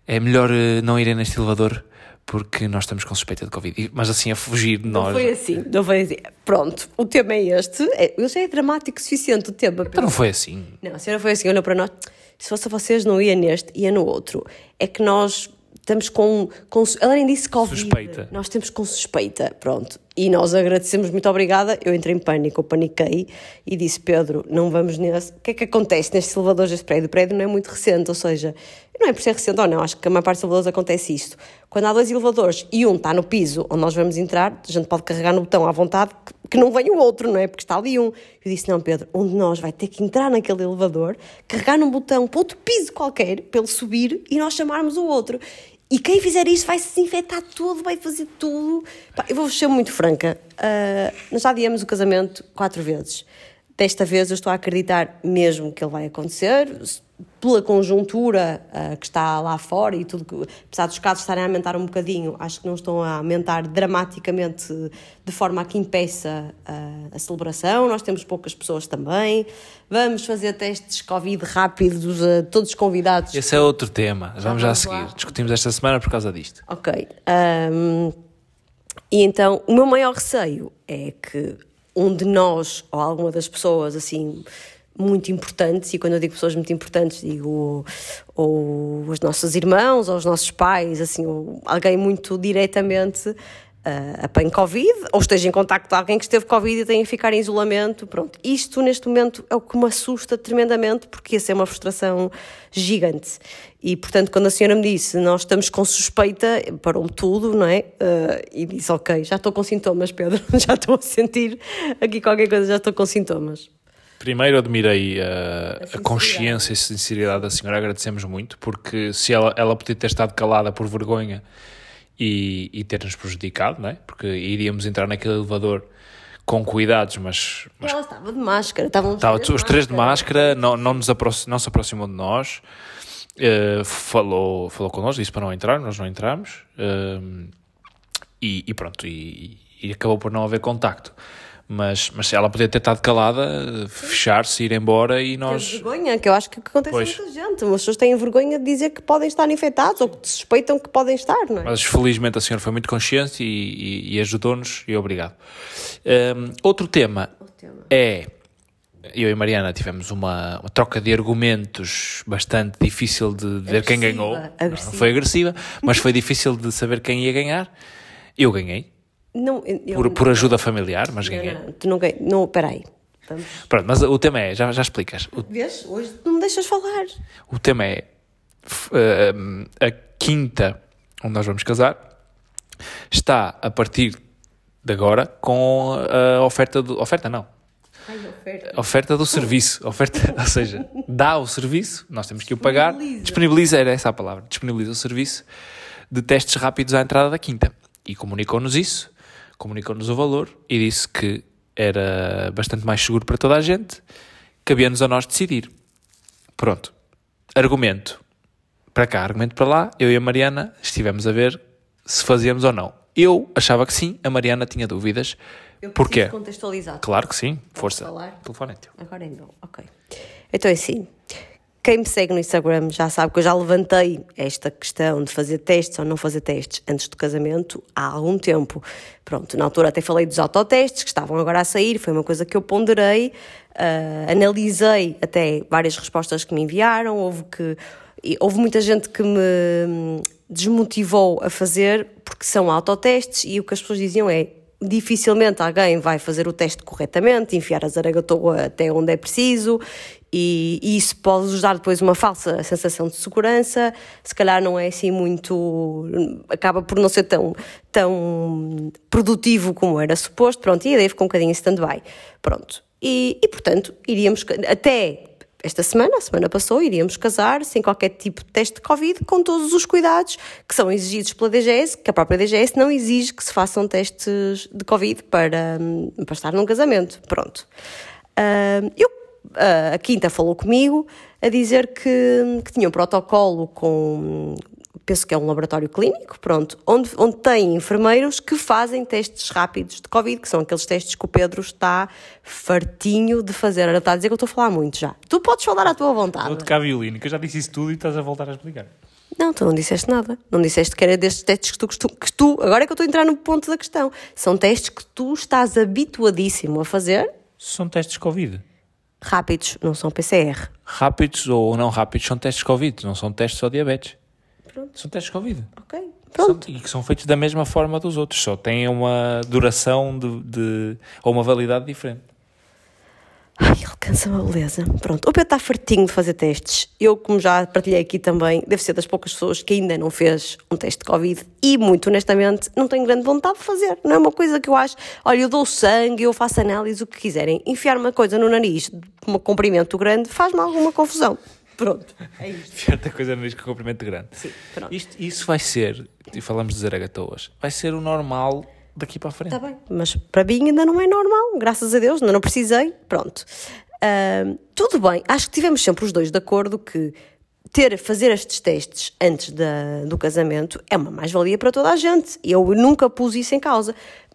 A: É melhor eh, não irem neste elevador porque nós estamos com suspeita de Covid. Mas assim, a fugir de
B: Não
A: nós.
B: foi assim, não foi assim. Pronto, o tema é este. É, eu já é dramático o suficiente o tema.
A: Então não foi assim.
B: Não, a senhora foi assim, olhou para nós. Se fosse vocês, não ia neste, ia no outro. É que nós estamos com. com ela nem disse Covid.
A: Suspeita.
B: Nós temos com suspeita, pronto. E nós agradecemos, muito obrigada. Eu entrei em pânico, eu paniquei e disse: Pedro, não vamos nesse. O que é que acontece nestes elevadores deste prédio? O prédio não é muito recente, ou seja, não é por ser recente ou não, acho que a maior parte dos elevadores acontece isto. Quando há dois elevadores e um está no piso onde nós vamos entrar, a gente pode carregar no botão à vontade que, que não vem o outro, não é? Porque está ali um. Eu disse: Não, Pedro, um de nós vai ter que entrar naquele elevador, carregar num botão para outro piso qualquer, ele subir e nós chamarmos o outro. E quem fizer isto vai se desinfetar tudo, vai fazer tudo. Pá, eu vou ser muito franca. Ah, nós já adiamos o casamento quatro vezes. Desta vez eu estou a acreditar mesmo que ele vai acontecer, pela conjuntura ah, que está lá fora e tudo, que, apesar dos casos estarem a aumentar um bocadinho, acho que não estão a aumentar dramaticamente de forma a que impeça ah, a celebração. Nós temos poucas pessoas também. Vamos fazer testes Covid rápidos a todos os convidados.
A: Esse é outro tema. Vamos já a
B: vamos lá.
A: seguir. Discutimos esta semana por causa disto.
B: Ok. ahm, e então, o meu maior receio é que um de nós, ou alguma das pessoas, assim, muito importantes, e quando eu digo pessoas muito importantes, digo ou os nossos irmãos, ou os nossos pais, assim, ou alguém muito diretamente ah, apanhe Covid, ou esteja em contacto com alguém que esteve Covid e tenha que ficar em isolamento, pronto. Isto, neste momento, é o que me assusta tremendamente, porque ia ser uma frustração gigante. E, portanto, quando a senhora me disse, nós estamos com suspeita, parou-me tudo, não é? Ah, e disse, ok, já estou com sintomas, Pedro, já estou a sentir aqui qualquer coisa, já estou com sintomas.
A: Primeiro admirei uh, a,
B: sinceridade.
A: consciência e sinceridade da senhora, agradecemos muito, porque se ela, ela podia ter estado calada por vergonha e, e ter-nos prejudicado, não é? Porque iríamos entrar naquele elevador com cuidados, mas, mas
B: ela estava de máscara, estavam
A: Estava os três de máscara, não, não, nos aproxi- não se aproximou de nós, eh, falou, falou connosco, disse para não entrar, nós não entramos, eh, e, e pronto, e, e acabou por não haver contacto. Mas, mas ela podia ter estado calada, fechar-se, ir embora e nós.
B: vergonha, que eu acho que acontece
A: Pois.
B: muita gente. As pessoas têm vergonha de dizer que podem estar infectados ou que suspeitam que podem estar, não é?
A: Mas felizmente a senhora foi muito consciente e, e- e ajudou-nos, e obrigado. Um, outro tema
B: tema.
A: é. Eu e Mariana tivemos uma, uma troca de argumentos bastante difícil de ver quem
B: Agressiva,
A: ganhou. Não, não
B: agressiva.
A: foi agressiva, mas foi difícil de saber quem ia ganhar. Eu ganhei,
B: Não, eu,
A: por, por ajuda familiar, mas
B: não,
A: ganhei.
B: não, tu não. Não, peraí. Vamos.
A: Pronto, mas o tema é, já, já explicas. O,
B: Vês? Hoje não me deixas falar.
A: o tema é um, a quinta onde nós vamos casar está a partir de agora com a oferta do. Oferta não.
B: Ai, oferta.
A: Oferta do serviço, oferta, ou seja, dá o serviço, nós temos que o pagar,
B: Disponibiliza.
A: disponibiliza, era essa a palavra, disponibiliza o serviço de testes rápidos à entrada da quinta. E comunicou-nos isso, comunicou-nos o valor e disse que era bastante mais seguro para toda a gente, cabia-nos a nós decidir. Pronto. Argumento para cá, argumento para lá, eu e a Mariana estivemos a ver se fazíamos ou não. Eu achava que sim, a Mariana tinha dúvidas.
B: Eu
A: Porquê?
B: contextualizar.
A: Claro que sim, força.
B: falar?
A: O telefone é teu.
B: Agora meu, ok. Então é assim. Quem me segue no Instagram já sabe que eu já levantei esta questão de fazer testes ou não fazer testes antes do casamento há algum tempo. Pronto, na altura até falei dos autotestes que estavam agora a sair, foi uma coisa que eu ponderei, uh, analisei até várias respostas que me enviaram, houve que houve muita gente que me desmotivou a fazer porque são autotestes e o que as pessoas diziam é dificilmente alguém vai fazer o teste corretamente, enfiar a zaragatoa até onde é preciso e, e, isso pode dar depois uma falsa sensação de segurança, se calhar não é assim muito. acaba por não ser tão, tão produtivo como era suposto, pronto, e a ideia ficou um bocadinho em stand-by. Pronto. E, e portanto, iríamos até esta semana, a semana passou, iríamos casar sem qualquer tipo de teste de Covid, com todos os cuidados que são exigidos pela DGS, que a própria DGS não exige que se façam testes de Covid para, para estar num casamento. Pronto. Uh, eu, a Quinta falou comigo a dizer que, que tinha um protocolo com penso que é um laboratório clínico, pronto, onde, onde tem enfermeiros que fazem testes rápidos de Covid, que são aqueles testes que o Pedro está fartinho de fazer. Era está a dizer que eu estou a falar muito já. Tu podes falar à tua vontade.
A: Vou tocar violino, que eu já disse isso tudo e estás a voltar a explicar.
B: Não, tu não disseste nada. Não disseste que era destes testes que tu, que tu, que tu agora é que eu estou a entrar no ponto da questão. São testes que tu estás habituadíssimo a fazer.
A: São testes Covid.
B: Rápidos, não são PCR.
A: Rápidos ou não rápidos são testes Covid, não são testes só diabetes. Pronto. São testes Covid.
B: Ok. Pronto.
A: São, e que são feitos da mesma forma dos outros, só têm uma duração de, de ou uma validade diferente.
B: Ai, ele cansa uma beleza. Pronto, o Pedro está fartinho de fazer testes. Eu, como já partilhei aqui também, deve ser das poucas pessoas que ainda não fez um teste de Covid e, muito honestamente, não tenho grande vontade de fazer. Não é uma coisa que eu acho, olha, eu dou sangue, eu faço análise, o que quiserem. Enfiar uma coisa no nariz, um comprimento grande, faz-me alguma confusão. Pronto, é isto.
A: Certa coisa no com comprimento grande.
B: Sim, pronto.
A: Isto, isso vai ser, e falamos de zaragatoas, vai ser o normal daqui para a frente.
B: Está bem, mas para mim ainda não é normal, graças a Deus, ainda não precisei, pronto. Uh, tudo bem, acho que tivemos sempre os dois de acordo que ter, fazer estes testes antes da, do casamento é uma mais-valia para toda a gente. Eu nunca pus isso em causa.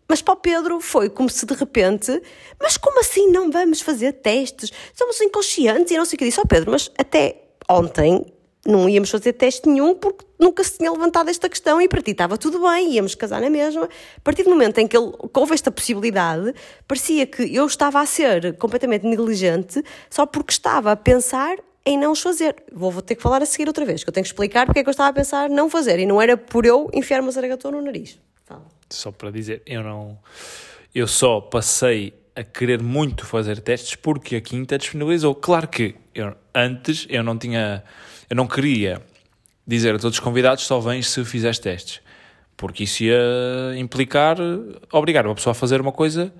B: Mas para o Pedro foi como se de repente, mas como assim não vamos fazer testes? Somos inconscientes e não sei o que disse. Ó oh, Pedro, mas até ontem não íamos fazer teste nenhum porque nunca se tinha levantado esta questão e para ti estava tudo bem, íamos casar na mesma. A partir do momento em que, ele, houve esta possibilidade, parecia que eu estava a ser completamente negligente só porque estava a pensar em não os fazer. Vou, vou ter que falar a seguir outra vez, que eu tenho que explicar porque é que eu estava a pensar não fazer e não era por eu enfiar uma zaragatona no nariz.
A: Só para dizer, eu não. Eu só passei a querer muito fazer testes porque a Quinta disponibilizou. Claro que eu, antes eu não tinha. Eu não queria dizer a todos os convidados só vens se fizeres testes. Porque isso ia implicar obrigar uma pessoa a fazer uma coisa,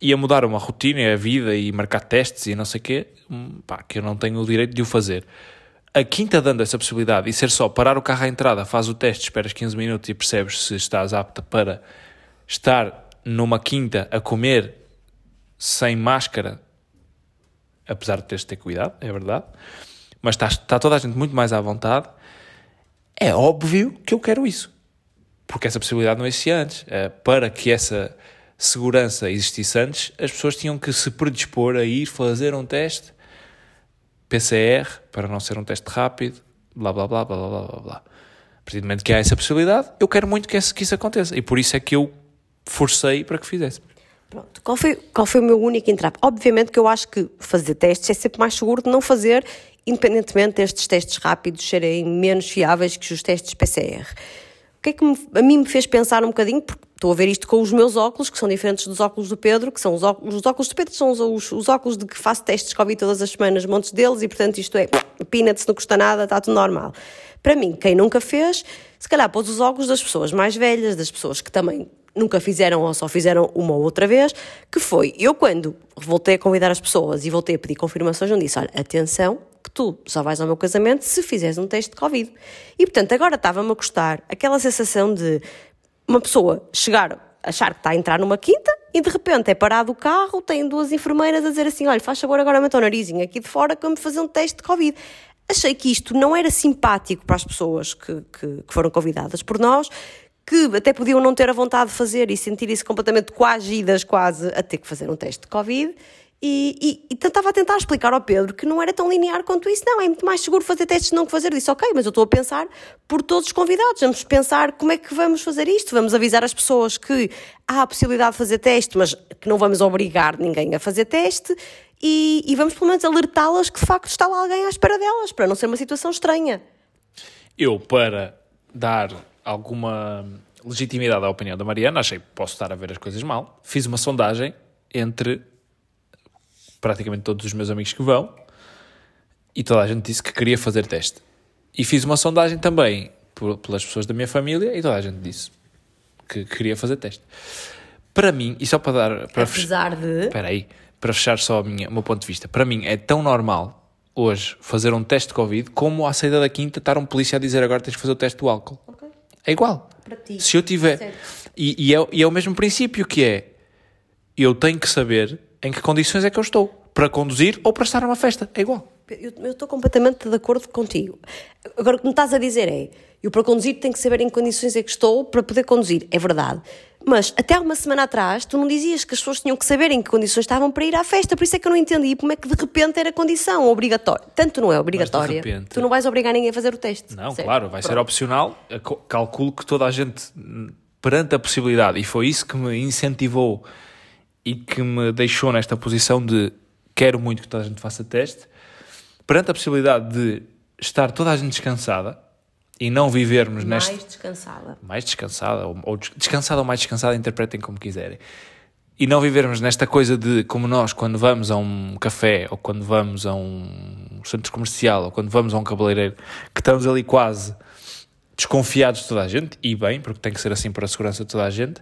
A: ia mudar uma rotina, a vida e marcar testes e não sei o quê, hum, pá, que eu não tenho o direito de o fazer a quinta dando essa possibilidade e ser só parar o carro à entrada, faz o teste, esperas 15 minutos e percebes se estás apta para estar numa quinta a comer sem máscara, apesar de teres de ter cuidado, é verdade, mas está, está toda a gente muito mais à vontade, é óbvio que eu quero isso. Porque essa possibilidade não existia antes. Eh, para que essa segurança existisse antes, as pessoas tinham que se predispor a ir fazer um teste PCR, para não ser um teste rápido, blá blá blá blá blá blá blá. A partir do momento que há essa possibilidade, eu quero muito que isso, aconteça. E por isso é que eu forcei para que fizesse.
B: Pronto, qual foi, qual foi o meu único entrave? Obviamente que eu acho que fazer testes é sempre mais seguro de não fazer, independentemente destes testes rápidos serem menos fiáveis que os testes PCR. O que é que me, a mim me fez pensar um bocadinho, porque estou a ver isto com os meus óculos, que são diferentes dos óculos do Pedro, que são os óculos, os óculos do Pedro são os, os, os, óculos de que faço testes Covid todas as semanas, montes deles, e portanto isto é, peanuts, não custa nada, está tudo normal. Para mim, quem nunca fez, se calhar pôs os óculos das pessoas mais velhas, das pessoas que também nunca fizeram ou só fizeram uma ou outra vez, que foi, eu quando voltei a convidar as pessoas e voltei a pedir confirmações, não disse, olha, atenção, que tu só vais ao meu casamento se fizeres um teste de Covid. E, portanto, agora estava-me a custar aquela sensação de uma pessoa chegar, achar que está a entrar numa quinta e de repente é parado o carro, tem duas enfermeiras a dizer assim: olha, faz favor agora mete o narizinho aqui de fora que me fazer um teste de Covid. Achei que isto não era simpático para as pessoas que, que, que foram convidadas por nós, que até podiam não ter a vontade de fazer e sentirem-se completamente coagidas quase a ter que fazer um teste de Covid E, e, e tentava tentar explicar ao Pedro que não era tão linear quanto isso. Não, é muito mais seguro fazer testes não que fazer. Eu disse, ok, mas eu estou a pensar por todos os convidados. Vamos pensar como é que vamos fazer isto. Vamos avisar as pessoas que há a possibilidade de fazer teste, mas que não vamos obrigar ninguém a fazer teste. E, e vamos pelo menos alertá-las que de facto está lá alguém à espera delas, para não ser uma situação estranha.
A: Eu, para dar alguma legitimidade à opinião da Mariana, achei que posso estar a ver as coisas mal. Fiz uma sondagem entre praticamente todos os meus amigos que vão e toda a gente disse que queria fazer teste. E fiz uma sondagem também pelas pessoas da minha família e toda a gente disse que queria fazer teste. Para mim, e só para dar. Para
B: Apesar de.
A: Espera aí, para fechar só a minha, o meu ponto de vista, para mim é tão normal hoje fazer um teste de Covid como à saída da quinta estar um polícia a dizer agora tens que fazer o teste do álcool.
B: Ok.
A: É igual.
B: Para ti.
A: Se eu tiver. E, e, é, e é o mesmo princípio que é eu tenho que saber em que condições é que eu estou para conduzir ou para estar numa festa. É igual.
B: Eu eu estou completamente de acordo contigo. Agora, o que me estás a dizer é: eu para conduzir tenho que saber em que condições é que estou para poder conduzir. É verdade. Mas até há uma semana atrás tu não dizias que as pessoas tinham que saber em que condições estavam para ir à festa, por isso é que eu não entendi como é que de repente era condição obrigatória. Tanto não é obrigatória.
A: repente-
B: Tu não vais obrigar ninguém a fazer o teste.
A: Não,
B: certo?
A: claro, vai ser
B: Pronto.
A: opcional. Eu co- Calculo que toda a gente, perante a possibilidade, e foi isso que me incentivou e que me deixou nesta posição de quero muito que toda a gente faça teste, perante a possibilidade de estar toda a gente descansada e não vivermos neste.
B: Mais descansada.
A: mais descansada, ou, ou des- descansada ou mais descansada, interpretem como quiserem. E não vivermos nesta coisa de, como nós, quando vamos a um café, ou quando vamos a um centro comercial, ou quando vamos a um cabeleireiro, que estamos ali quase desconfiados de toda a gente, e bem, porque tem que ser assim para a segurança de toda a gente,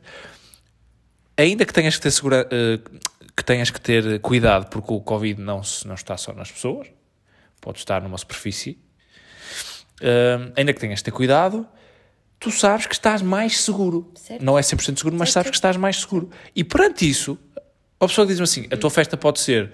A: ainda que tenhas que ter, segura, eh, que tenhas que ter cuidado, porque o Covid não, se- não está só nas pessoas, pode estar numa superfície, Hum, ainda que tenhas de ter cuidado, tu sabes que estás mais seguro.
B: Certo.
A: Não é 100% seguro, mas sabes que estás mais seguro. E perante isso, a pessoa diz-me assim: a tua festa pode ser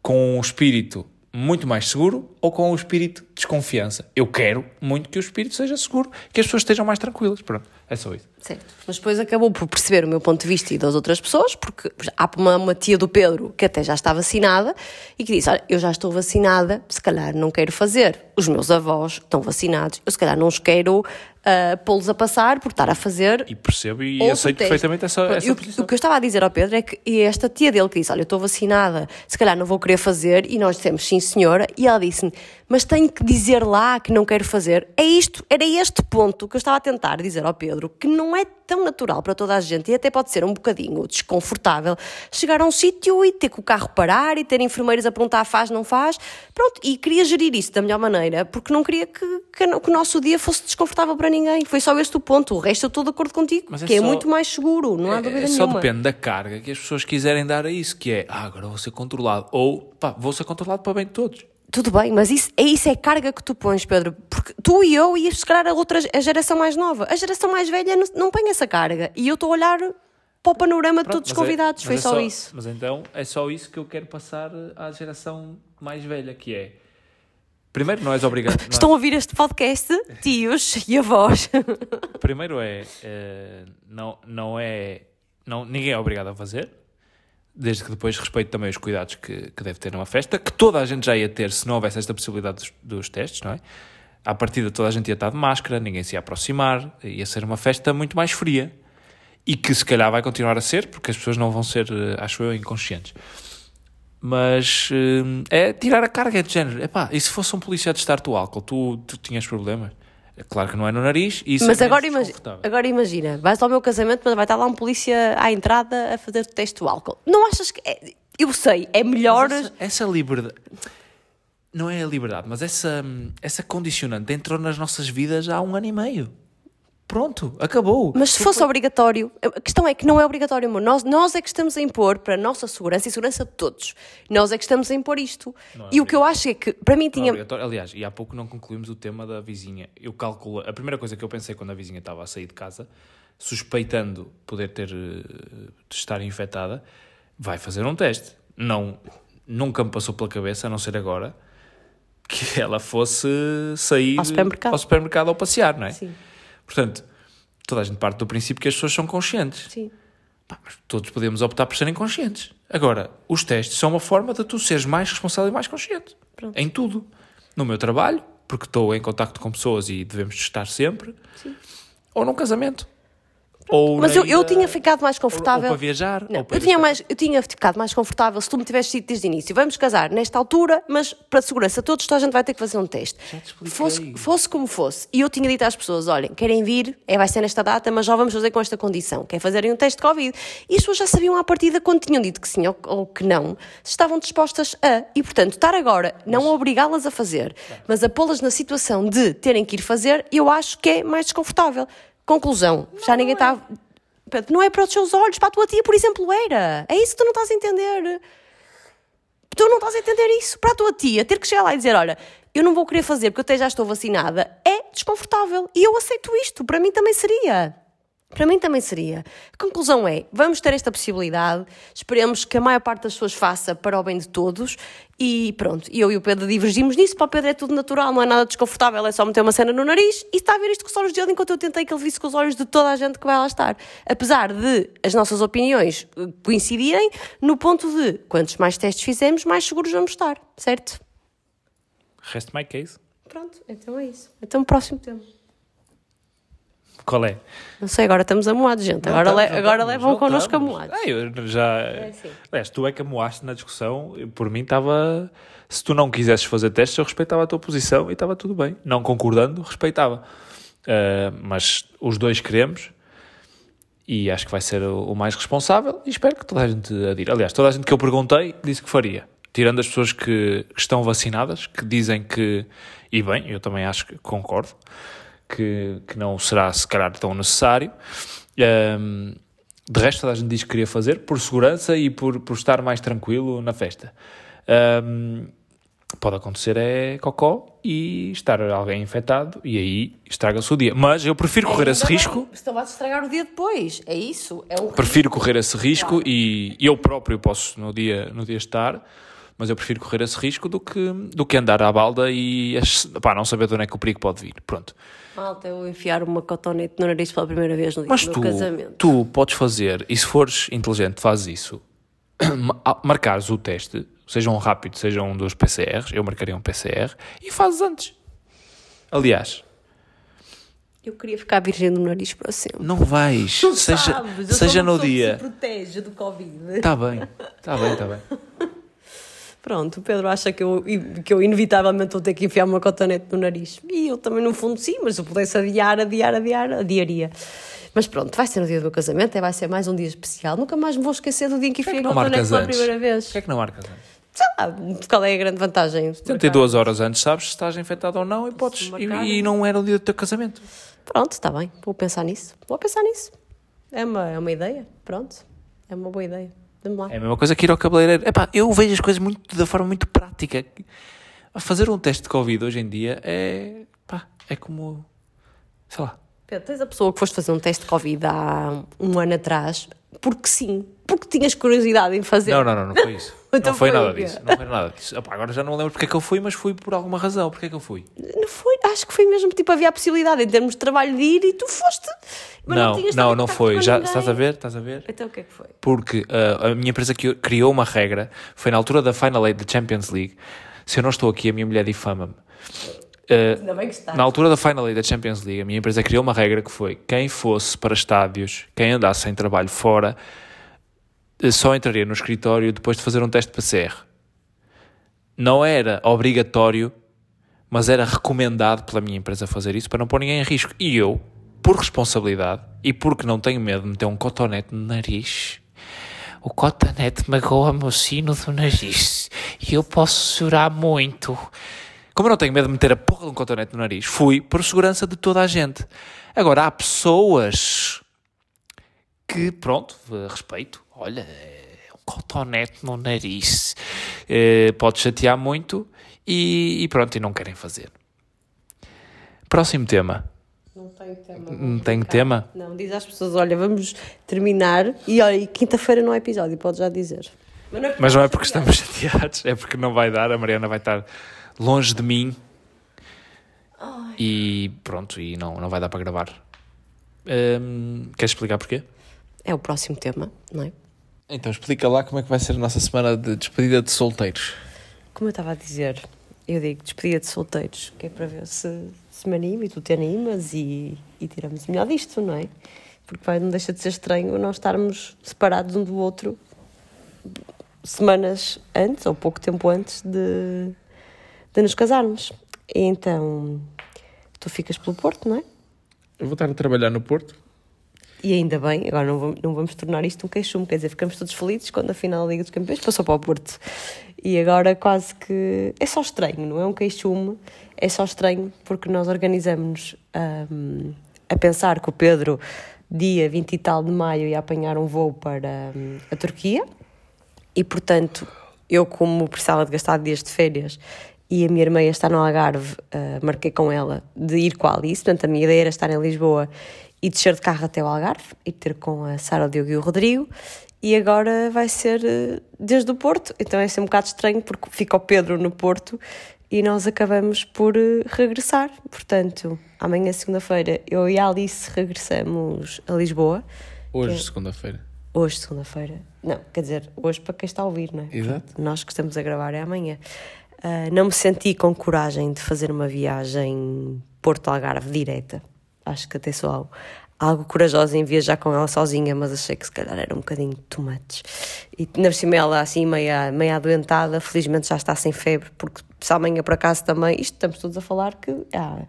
A: com um espírito muito mais seguro ou com um espírito de desconfiança. Eu quero muito que o espírito seja seguro, que as pessoas estejam mais tranquilas. Pronto, é só isso.
B: Certo. Mas depois acabou por perceber o meu ponto de vista e das outras pessoas, porque há uma, uma tia do Pedro que até já está vacinada e que disse: Olha, eu já estou vacinada, se calhar não quero fazer. Os meus avós estão vacinados, eu se calhar não os quero ah, pô-los a passar por estar a fazer.
A: E percebo e aceito
B: teste.
A: perfeitamente essa,
B: Pronto,
A: essa
B: o,
A: posição.
B: o que eu estava a dizer ao Pedro é que esta tia dele que disse: Olha, eu estou vacinada, se calhar não vou querer fazer, e nós dissemos sim, senhora, e ela disse-me: Mas tenho que dizer lá que não quero fazer. É isto, era este ponto que eu estava a tentar dizer ao Pedro, que não é tão natural para toda a gente e até pode ser um bocadinho desconfortável chegar a um sítio e ter que o carro parar e ter enfermeiros a perguntar faz, não faz. Pronto, e queria gerir isso da melhor maneira, porque não queria que, que, que o nosso dia fosse desconfortável para ninguém. Foi só este o ponto. O resto eu estou de acordo contigo,
A: Mas é
B: que é
A: só-
B: muito mais seguro, não há dúvida
A: É, só
B: nenhuma.
A: depende da carga que as pessoas quiserem dar a isso, que é, ah, agora vou ser controlado. Ou, pá, vou ser controlado para bem de todos.
B: Tudo bem, mas isso é, isso é carga que tu pões, Pedro. Porque tu e eu, se calhar a, outra, a geração mais nova, a geração mais velha não, não põe essa carga. E eu estou a olhar para o panorama de
A: Pronto,
B: todos os
A: é-
B: convidados. Foi
A: mas é
B: só, isso.
A: Mas então é só isso que eu quero passar à geração mais velha, que é. Primeiro, não és obrigado. não é-
B: Estão a ouvir este podcast, tios e avós.
A: Primeiro é. eh, não, não é. Não, ninguém é obrigado a fazer. Desde que depois respeite também os cuidados que, que deve ter numa festa, que toda a gente já ia ter se não houvesse esta possibilidade dos, dos testes, não é? À partida toda a gente ia estar de máscara, ninguém se ia aproximar, ia ser uma festa muito mais fria. E que se calhar vai continuar a ser, porque as pessoas não vão ser, eh, acho eu, inconscientes. Mas eh, é tirar a carga de género. Epá, e se fosse um polícia a testar-te o álcool, tu, tu tinhas problemas? É claro que não é no nariz. E isso
B: mas
A: é
B: agora, imagi agora imagina, vais ao meu casamento, mas vai estar lá um polícia à entrada a fazer o teste do álcool. Não achas que. É, eu sei, é melhor.
A: Essa, essa liberdade. Não é a liberdade, mas essa, essa condicionante entrou nas nossas vidas há um ano e meio. Pronto, acabou.
B: Mas se fosse obrigatório, a questão é que não é obrigatório, amor. Nós, nós é que estamos a impor para a nossa segurança e segurança de todos. Nós é que estamos a impor isto.
A: é
B: e o que eu acho é que, para mim,
A: Não é
B: tinha.
A: obrigatório. Aliás, e há pouco não concluímos o tema da vizinha. Eu calculo. A primeira coisa que eu pensei quando a vizinha estava a sair de casa, suspeitando poder ter eh, de estar infectada, vai fazer um teste. Não, nunca me passou pela cabeça, a não ser agora, que ela fosse sair
B: Ao supermercado.
A: ao supermercado ou passear, não é?
B: Sim.
A: Portanto, toda a gente parte do princípio que as pessoas são conscientes.
B: Sim.
A: Pá, mas todos podemos optar por serem conscientes. Agora, os testes são uma forma de tu seres mais responsável e mais consciente.
B: Pronto.
A: Em tudo. No meu trabalho, porque estou em contacto com pessoas e devemos estar sempre. Ou num casamento. Ou
B: Mas eu, eu tinha ficado mais
A: ou,
B: confortável.
A: ou para viajar.
B: Não,
A: ou para
B: eu, tinha mais, eu tinha ficado mais confortável se tu me tivesses dito desde o início. Vamos casar nesta altura, mas para segurança todos, toda a gente vai ter que fazer um teste. Fosse, fosse como fosse. E eu tinha dito às pessoas: olhem, querem vir, é, vai ser nesta data, mas já vamos fazer com esta condição, que é fazerem um teste de Covid. E as pessoas já sabiam à partida, quando tinham dito que sim ou, ou que não, se estavam dispostas a. E portanto, estar agora, não a obrigá-las a fazer, mas a pô-las na situação de terem que ir fazer, eu acho que é mais desconfortável. Conclusão: já ninguém está. Pedro, não é para os teus olhos, para a tua tia, por exemplo, era. É isso que tu não estás a entender. Tu não estás a entender isso. Para a tua tia, ter que chegar lá e dizer: Olha, eu não vou querer fazer porque eu até já estou vacinada, é desconfortável. E eu aceito isto. Para mim também seria. Para mim também seria. A conclusão é: vamos ter esta possibilidade, esperemos que a maior parte das pessoas faça para o bem de todos e pronto. E eu e o Pedro divergimos nisso. Para o Pedro é tudo natural, não é nada desconfortável, é só meter uma cena no nariz e está a ver isto com os olhos dele enquanto eu tentei que ele visse com os olhos de toda a gente que vai lá estar. Apesar de as nossas opiniões eh, coincidirem no ponto de quantos mais testes fizermos, mais seguros vamos estar, certo?
A: Rest my case.
B: Pronto, então é isso. Então, próximo tema.
A: Qual é?
B: Não sei, agora estamos amoados, gente.
A: Não
B: agora
A: estamos,
B: le- agora
A: estamos,
B: levam connosco amoados.
A: Ah, eu já.
B: assim.
A: Aliás, tu é que amoaste na discussão. Por mim estava. Se tu não quisesses fazer testes, eu respeitava a tua posição e estava tudo bem. Não concordando, respeitava. Ah, mas os dois queremos e acho que vai ser o, o mais responsável e espero que toda a gente adira. Aliás, toda a gente que eu perguntei disse que faria. Tirando as pessoas que, que estão vacinadas, que dizem que. E bem, eu também acho que concordo que, que não será se calhar tão necessário. Ahm, de resto, toda a gente diz que queria fazer por segurança e por, por estar mais tranquilo na festa. Ahm, pode acontecer é cocó e estar alguém infectado e aí estraga-se o dia. Mas eu prefiro correr esse risco.
B: Então vais estragar o dia depois. É isso. É um
A: Prefiro correr esse risco e eu próprio posso no dia, no dia estar, mas eu prefiro correr esse risco do que, do que andar à balda e pá, não saber de onde é que o perigo pode vir. Pronto.
B: Malta, eu enfiar uma cotonete no nariz pela primeira vez no dia
A: Mas
B: do
A: tu,
B: meu casamento.
A: tu podes fazer, e se fores inteligente, fazes isso, ma- marcares o teste, seja um rápido, seja um dos PCRs, eu marcaria um PCR, e fazes antes. Aliás,
B: Eu queria ficar virgem do nariz para sempre.
A: não vais,
B: Tu
A: seja,
B: sabes,
A: seja no
B: pessoa que
A: dia.
B: se protege do Covid.
A: Está bem, está bem, está bem.
B: Pronto, o Pedro acha que eu, que eu inevitavelmente vou ter que enfiar uma cotonete no nariz. E eu também, no fundo, sim, mas se eu pudesse adiar, adiar, adiar, adiaria. Mas pronto, vai ser no dia do meu casamento, é, vai ser mais um dia especial. Nunca mais me vou esquecer do dia em que enfiei a cotonete pela primeira vez.
A: Porquê é que não marcas antes?
B: Sei lá, qual é a grande vantagem?
A: 72 horas antes sabes se estás infectado ou não e podes. E, e não era o dia do teu casamento.
B: Pronto, está bem, vou pensar nisso. Vou pensar nisso. É uma, é uma ideia, pronto. É uma boa ideia. Vamos lá.
A: É a mesma coisa que ir ao cabeleireiro. Epá, eu vejo as coisas muito, da forma muito prática. Fazer um teste de Covid hoje em dia é. pá, é como. sei lá.
B: Pedro, tens a pessoa que foste fazer um teste de Covid há um ano atrás, porque sim, porque tinhas curiosidade em fazer.
A: Não, não, não, não foi isso.
B: Então
A: não foi, nada disso. Não foi nada disso. Epá, agora já não lembro porque é que eu fui, mas fui por alguma razão. Porque é que eu fui?
B: Não foi, acho que foi mesmo, tipo, havia a possibilidade em termos de trabalho de ir e tu foste. Mas
A: não, não,
B: também
A: não
B: contacto
A: foi. Já
B: ninguém.
A: estás a ver? Estás a ver?
B: Então o que é que foi?
A: porque uh, a minha empresa criou uma regra, foi na altura da Final Eight da Champions League. Se eu não estou aqui, a minha mulher difama-me. Uh, na altura da Final Eight da Champions League, a minha empresa criou uma regra que foi quem fosse para estádios, quem andasse sem trabalho fora, só entraria no escritório depois de fazer um teste PCR. Não era obrigatório, mas era recomendado pela minha empresa fazer isso para não pôr ninguém em risco. E eu, por responsabilidade e porque não tenho medo de meter um cotonete no nariz, o cotonete magoa-me o sino do nariz e eu posso chorar muito. Como eu não tenho medo de meter a porra de um cotonete no nariz, fui por segurança de toda a gente. Agora, há pessoas que, pronto, eh, respeito, olha, é um cotonete no nariz, eh, pode chatear muito e, e pronto, e não querem fazer. Próximo tema.
B: Não tenho tema.
A: Não tenho tema?
B: Não, diz às pessoas, olha, vamos terminar e olha, e quinta-feira não é episódio, pode já dizer. Mas não é porque,
A: Mas não é porque estamos chateados, é porque não vai dar, a Mariana vai estar longe de mim e pronto, e não, não vai dar para gravar. Hum, queres explicar porquê?
B: é o próximo tema, não é?
A: Então explica lá como é que vai ser a nossa semana de despedida de solteiros.
B: Como eu estava a dizer, eu digo despedida de solteiros, que é para ver se, se me animo e tu te animas e, e tiramos o melhor disto, não é? Porque vai, não deixa de ser estranho nós estarmos separados um do outro semanas antes ou pouco tempo antes de, de nos casarmos. E então tu ficas pelo Porto, não é?
A: Eu vou estar a trabalhar no Porto.
B: E ainda bem, agora não vamos, não vamos tornar isto um queixume, quer dizer, ficamos todos felizes quando a final da Liga dos Campeões passou para o Porto. E agora quase que. É só estranho, não é um queixume, é só estranho porque nós organizamos-nos um, a pensar que o Pedro, dia 20 e tal de maio, ia apanhar um voo para um, a Turquia e, portanto, eu, como precisava de gastar dias de férias e a minha irmã estar no Algarve, uh, marquei com ela de ir com a Alice, portanto, a minha ideia era estar em Lisboa e descer de carro até o Algarve e ter com a Sara, o Diogo e o Rodrigo. E agora vai ser uh, desde o Porto, então é ser um bocado estranho porque fica o Pedro no Porto e nós acabamos por uh, regressar. Portanto, amanhã, segunda-feira, eu e a Alice regressamos a Lisboa.
A: Hoje, que... segunda-feira.
B: Hoje, segunda-feira. Não, quer dizer, hoje para quem está a ouvir, não é?
A: Exato.
B: Nós que estamos a gravar é amanhã. Uh, não me senti com coragem de fazer uma viagem Porto Algarve direta. Acho que até sou algo, algo corajosa em viajar com ela sozinha, mas achei que se calhar era um bocadinho de tomates. E na cima ela assim meia, meia adoentada, felizmente já está sem febre, porque se amanhã por acaso também, isto estamos todos a falar que ah,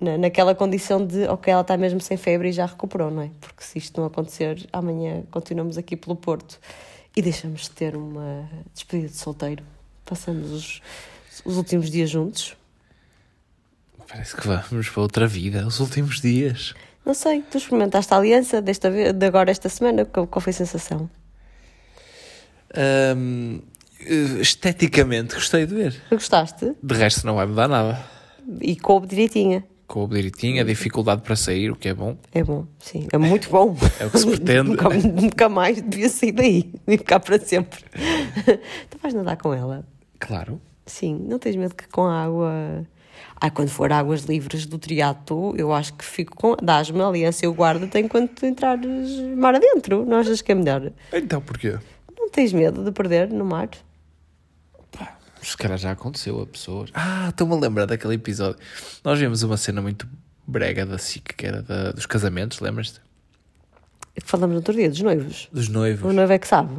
B: na, naquela condição de ok, ela está mesmo sem febre e já recuperou, não é? Porque se isto não acontecer, amanhã continuamos aqui pelo Porto e deixamos de ter uma despedida de solteiro passamos os, os últimos dias juntos.
A: Parece que vamos para outra vida, os últimos dias.
B: Não sei, tu experimentaste a aliança desta de agora esta semana, qual, qual foi a sensação?
A: Um, esteticamente gostei de ver.
B: Gostaste?
A: De resto não vai mudar nada.
B: E coube direitinha.
A: Coube direitinho, a dificuldade para sair, o que é bom.
B: É bom, sim. É muito bom.
A: é o que se pretende.
B: nunca, nunca mais devia sair daí e ficar para sempre. tu vais nadar com ela?
A: Claro.
B: Sim, não tens medo que com a água. Ah, quando for águas livres do triato, eu acho que fico com. Dás-me a aliança, eu guardo até enquanto entrares mar adentro. Não achas que é melhor?
A: Então porquê?
B: Não tens medo de perder no mar?
A: Pá, se calhar já aconteceu a pessoas. Ah, estou-me a lembrar daquele episódio. Nós vimos uma cena muito brega da SIC, que era da, dos casamentos, lembras-te?
B: Falamos no outro dia, dos noivos.
A: Dos noivos.
B: O noivo é que sabe.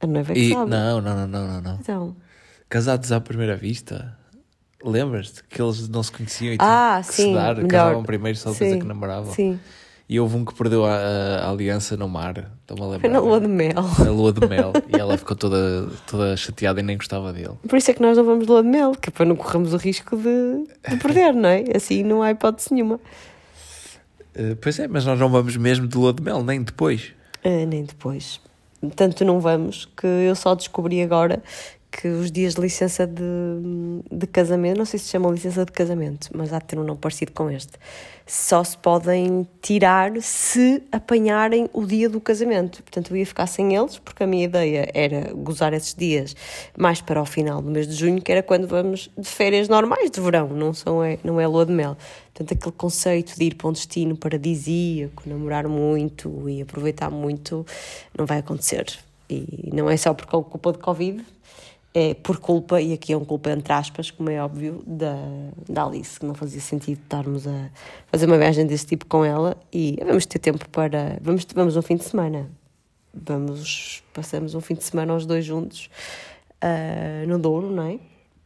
B: A noiva é que
A: E,
B: sabe.
A: não, não, não, não, não.
B: Então.
A: Casados à primeira vista. Lembras-te que eles não se conheciam e
B: Ah,
A: tinham que
B: sim,
A: se dar, casavam primeiro só depois é que namoravam.
B: Sim.
A: E houve um que perdeu a, a- a aliança no mar, estou-me a lembrar.
B: Foi na lua de mel.
A: Na lua de mel. e ela ficou toda, toda chateada e nem gostava dele.
B: Por isso é que nós não vamos de lua de mel, que é para não corrermos o risco de, de perder, não é? Assim não há hipótese nenhuma.
A: Eh, pois é, mas nós não vamos mesmo de lua de mel, nem depois.
B: Ah, nem depois. Tanto não vamos que eu só descobri agora que os dias de licença de, de casamento, não sei se chama licença de casamento, mas há de ter um nome parecido com este, só se podem tirar se apanharem o dia do casamento. Portanto, eu ia ficar sem eles, porque a minha ideia era gozar esses dias mais para o final do mês de junho, que era quando vamos de férias normais de verão, não, são, é, não é lua de mel. Portanto, aquele conceito de ir para um destino paradisíaco, namorar muito e aproveitar muito, não vai acontecer. E não é só por culpa de Covid, é por culpa, e aqui é um culpa entre aspas, como é óbvio, da, da Alice, que não fazia sentido estarmos a fazer uma viagem desse tipo com ela e vamos ter tempo para. Vamos, vamos um fim de semana. Vamos, passamos um fim de semana os dois juntos ah, no Douro, não é?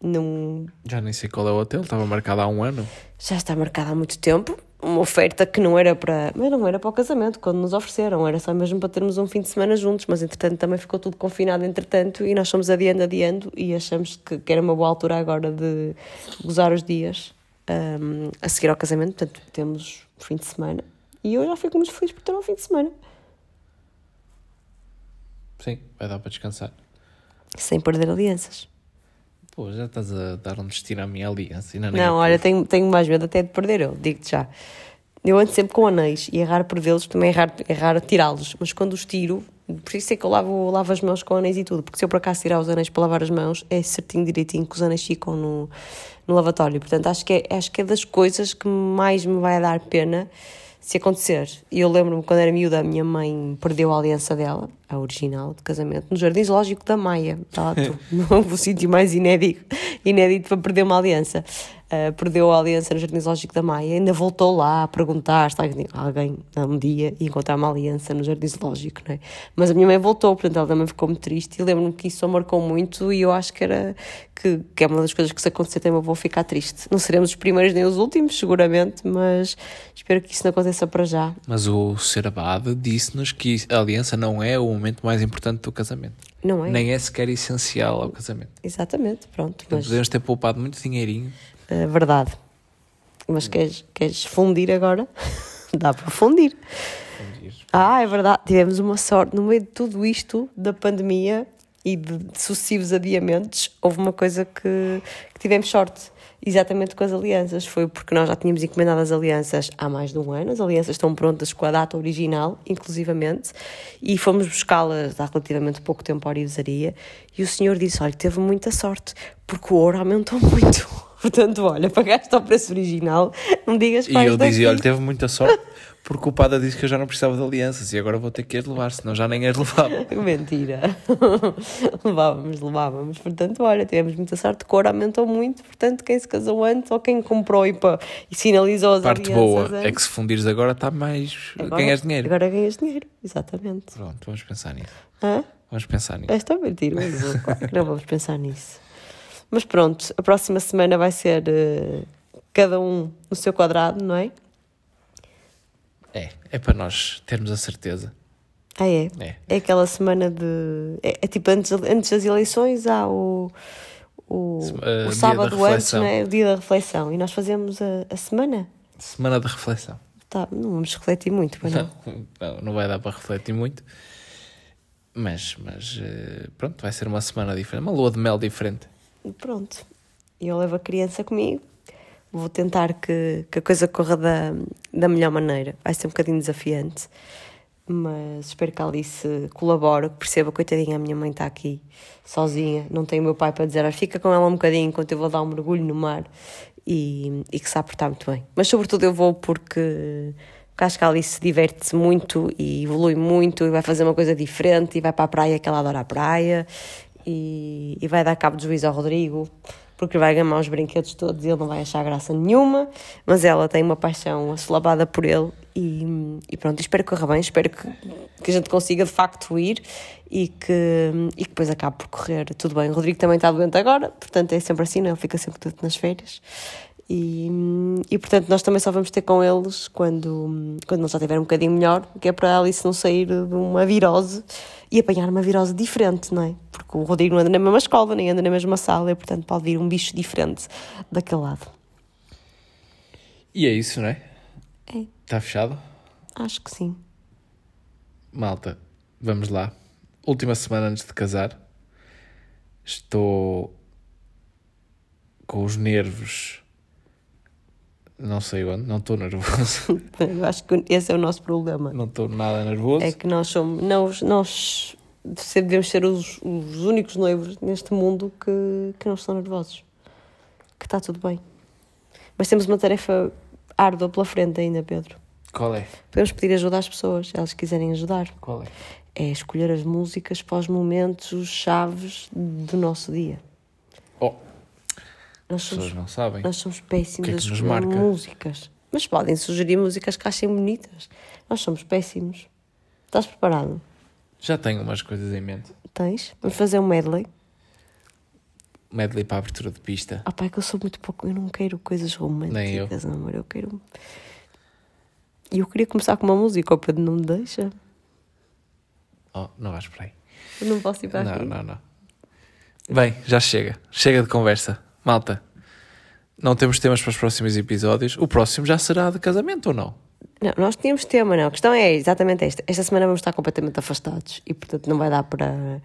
B: Num,
A: Já nem sei qual é o hotel, estava marcado há um ano.
B: já está marcada há muito tempo. Uma oferta que não era para. Mas não era para o casamento, quando nos ofereceram, era só mesmo para termos um fim de semana juntos, mas entretanto também ficou tudo confinado, entretanto, e nós fomos adiando, adiando, e achamos que, que era uma boa altura agora de gozar os dias ahm, a seguir ao casamento, portanto temos um fim de semana. E eu já fico muito feliz por ter um fim de semana,
A: Sim, vai dar para descansar.
B: sem perder alianças.
A: Pô, já estás a dar um destino à minha aliança. Ainda
B: Não,
A: a
B: olha, tenho, tenho mais medo até de perder eu, digo-te já. Eu ando sempre com anéis e é raro perdê-los, também é raro, é raro tirá-los, mas quando os tiro, por isso é que eu lavo, lavo as mãos com anéis e tudo, porque se eu por acaso tirar os anéis para lavar as mãos, é certinho direitinho que os anéis ficam no, no lavatório. Portanto, acho que, é, acho que é das coisas que mais me vai dar pena se acontecer. E eu lembro-me quando era miúda, a minha mãe perdeu a aliança dela, a original de casamento, no Jardim Zoológico da Maia. Tá, no sítio mais inédito, inédito para perder uma aliança uh, perdeu a aliança no Jardim Zoológico da Maia, ainda voltou lá a perguntar se alguém um dia ia encontrar uma aliança no Jardim Zoológico, não é? Mas a minha mãe voltou, portanto ela também ficou muito triste e lembro-me que isso a marcou muito e eu acho que era que, que é uma das coisas que se acontecer também vou ficar triste. Não seremos os primeiros nem os últimos, seguramente, mas espero que isso não aconteça para já.
A: Mas o Ser Abade disse-nos que a aliança não é o momento mais importante do casamento.
B: Não é?
A: Nem é sequer essencial ao casamento.
B: Exatamente, pronto.
A: Então, mas... Podemos ter poupado muito dinheirinho
B: uh, verdade. Mas queres, queres fundir agora? Dá para fundir. fundir. Ah, é verdade. Tivemos uma sorte. No meio de tudo isto, da pandemia e de, sucessivos adiamentos, houve uma coisa que, que tivemos sorte exatamente com as alianças. Foi porque nós já tínhamos encomendado as alianças há mais de um ano, as alianças estão prontas com a data original, inclusivamente, e fomos buscá-las há relativamente pouco tempo à orivesaria. E o senhor disse: Olha, teve muita sorte, porque o ouro aumentou muito. Portanto, olha, pagaste ao preço original, não digas
A: E eu dizia, olha, teve muita sorte, porque o padre disse que eu já não precisava de alianças e agora vou ter que as levar, senão já nem as levava.
B: Mentira. levávamos, levávamos. Portanto, olha, tivemos muita sorte, a cor aumentou muito, portanto, quem se casou antes ou quem comprou e, pá, e sinalizou as
A: Parte boa antes, é que se fundires agora está mais... Agora, ganhas dinheiro.
B: Agora ganhas dinheiro, exatamente.
A: Pronto, vamos pensar nisso.
B: Hã?
A: Vamos pensar nisso.
B: Esta é mentira, mas claro que não vamos pensar nisso. Mas pronto, a próxima semana vai ser uh, cada um no seu quadrado, não é?
A: É, é para nós termos a certeza.
B: Ah, é? É, é aquela semana de. É, é, tipo antes, antes das eleições há o. O, uh, o sábado antes, não é? O dia da reflexão. E nós fazemos a, a semana.
A: Semana de reflexão.
B: Tá, não vamos refletir muito,
A: não? não? Não vai dar para refletir muito. Mas, mas uh, pronto, vai ser uma semana diferente, uma lua de mel diferente.
B: Pronto. Eu levo a criança comigo. Vou tentar que, que a coisa corra da, da melhor maneira. Vai ser um bocadinho desafiante. Mas espero que a Alice colabore, que perceba, coitadinha, a minha mãe está aqui sozinha, não tem o meu pai para dizer, fica com ela um bocadinho enquanto eu vou dar um mergulho no mar e, e que sabe portar muito bem. Mas sobretudo eu vou porque, porque acho que a Alice se diverte muito e evolui muito e vai fazer uma coisa diferente e vai para a praia que ela adora a praia e, e vai dar cabo de juízo ao Rodrigo, porque vai gamar os brinquedos todos e ele não vai achar graça nenhuma, mas ela tem uma paixão assolabada por ele e, e pronto, espero que corra bem, espero que, que a gente consiga de facto ir e que, e que depois acabe por correr tudo bem. O Rodrigo também está doente agora, portanto é sempre assim, não? É? ele fica sempre tudo nas férias. E, e portanto nós também só vamos ter com eles quando, quando eles já estiverem um bocadinho melhor, que é para a Alice não sair de uma virose e apanhar uma virose diferente, não é? Porque o Rodrigo não anda na mesma escola, nem anda na mesma sala, e portanto pode vir um bicho diferente daquele lado.
A: E é isso, não é?
B: É.
A: Está fechado?
B: Acho que sim.
A: Malta, vamos lá. Última semana antes de casar. Estou com os nervos. Não sei onde, não estou nervoso.
B: Eu acho que esse é o nosso problema.
A: Não estou nada nervoso.
B: É que nós somos. Nós, nós devemos ser os, os únicos noivos neste mundo que, que não estão nervosos. Que está tudo bem. Mas temos uma tarefa árdua pela frente ainda, Pedro.
A: Qual é?
B: Podemos pedir ajuda às pessoas, se elas quiserem ajudar.
A: Qual é?
B: É escolher as músicas para os momentos chaves do nosso dia.
A: Oh,
B: nós
A: somos, as pessoas não sabem.
B: Nós somos péssimos que é que a escolher músicas. Mas podem sugerir músicas que achem bonitas. Nós somos péssimos. Estás preparado?
A: Já tenho umas coisas em mente.
B: Tens? Vamos fazer um medley?
A: Medley para a abertura de pista.
B: Ah, pai, é que eu sou muito pouco. Eu não quero coisas românticas,
A: Nem eu.
B: amor. Eu quero. E eu queria começar com uma música, o Pedro não me deixa.
A: Oh, não vais por aí.
B: Eu não posso ir para
A: não,
B: aqui.
A: Não, não, Bem, já chega. Chega de conversa. Malta, não temos temas para os próximos episódios. O próximo já será de casamento ou não?
B: Não, nós tínhamos tema, não. A questão é exatamente esta. Esta semana vamos estar completamente afastados e, portanto, não vai dar para,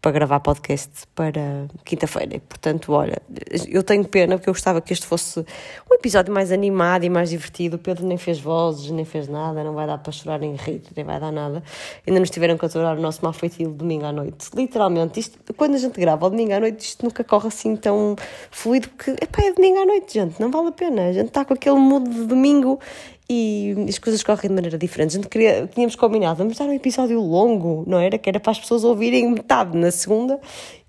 B: para gravar podcast para quinta-feira. Portanto, olha, eu tenho pena porque eu gostava que este fosse um episódio mais animado e mais divertido. O Pedro nem fez vozes, nem fez nada, não vai dar para chorar nem rir, nem vai dar nada. Ainda nos tiveram que aturar o nosso mal feitio domingo à noite. Literalmente, isto, quando a gente grava ao domingo à noite, isto nunca corre assim tão fluido porque, epá, é domingo à noite, gente, não vale a pena. A gente está com aquele mood de domingo e as coisas correm de maneira diferente. A gente queria, tínhamos combinado, vamos dar um episódio longo, não era? Que era para as pessoas ouvirem metade na segunda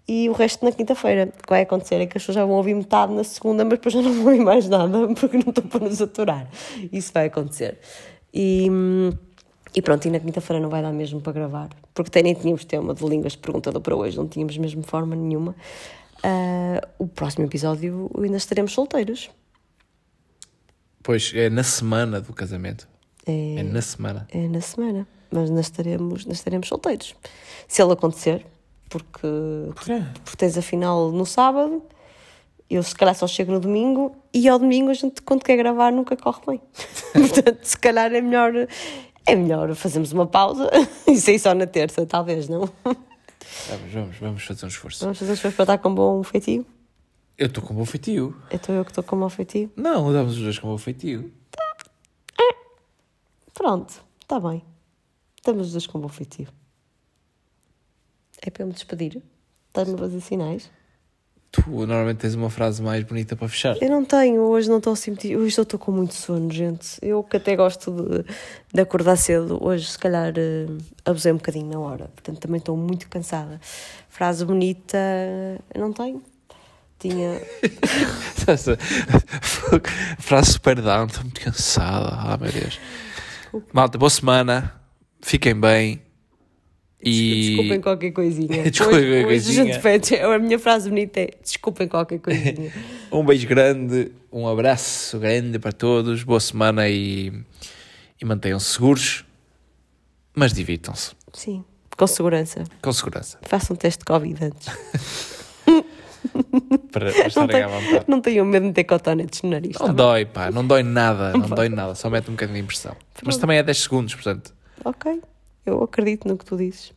B: e o resto na quinta-feira. O que vai acontecer é que as pessoas já vão ouvir metade na segunda, mas depois já não vão ouvir mais nada porque não estão para nos aturar. Isso vai acontecer. E, e pronto, e na quinta-feira não vai dar mesmo para gravar, porque até nem tínhamos tema de línguas de perguntador para hoje, não tínhamos mesmo forma nenhuma. Uh, o próximo episódio ainda estaremos solteiros.
A: Pois, é na semana do casamento.
B: É,
A: É na semana.
B: é na semana, mas nós estaremos, nós estaremos solteiros. Se ele acontecer, porque,
A: Porquê?
B: porque tens a final no sábado, eu se calhar só chego no domingo e ao domingo a gente, quando quer gravar, nunca corre bem. Portanto, se calhar é melhor, é melhor fazermos uma pausa e sair só na terça, talvez, não?
A: Vamos, vamos, vamos fazer um esforço.
B: Vamos fazer as coisas para estar com bom feitio?
A: Eu estou com bom feitio.
B: Então eu que estou com mau feitio?
A: Não, estamos os dois com bom feitio.
B: Pronto, está bem. Estamos os dois com bom feitio. É para eu me despedir? Estás-me a fazer sinais?
A: Tu normalmente tens uma frase mais bonita para fechar.
B: Eu não tenho, hoje não estou a sentir. Hoje eu estou com muito sono, gente. Eu que até gosto de, de acordar cedo, hoje se calhar eh, abusei um bocadinho na hora. Portanto também estou muito cansada. Frase bonita, eu não tenho. Tinha.
A: frase super down, estou muito cansada. Ah, meu Deus. Malta, boa semana. Fiquem bem. E
B: Desculpem qualquer coisinha.
A: Desculpem
B: hoje,
A: qualquer
B: hoje a
A: coisinha.
B: pede, a minha frase bonita é desculpem qualquer coisinha.
A: um beijo grande, um abraço grande para todos. Boa semana e, e mantenham-se seguros, mas divirtam-se
B: Sim, com segurança.
A: com segurança.
B: Façam um teste de Covid antes.
A: Para, para
B: Não,
A: vontade.
B: não tenham medo de ter cotonetes no nariz.
A: Não
B: tá bem?
A: dói, pá, não dói nada, não dói nada, só mete um bocadinho de impressão. Mas também é 10 segundos, portanto,
B: Ok, eu acredito no que tu dizes.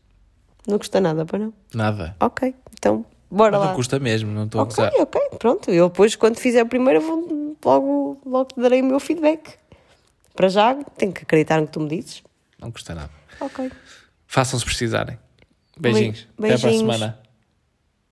B: Não custa nada, para não?
A: nada.
B: Ok, então bora
A: Não
B: lá.
A: custa mesmo, não estou a
B: Ok,
A: gozar.
B: ok, pronto. Eu depois, quando fizer o primeiro, eu vou, logo, logo te darei o meu feedback. Para já, tenho que acreditar no que tu me dizes.
A: Não custa nada.
B: Ok.
A: Façam se precisarem. Beijinhos. Até para a
B: Beijinhos.
A: semana.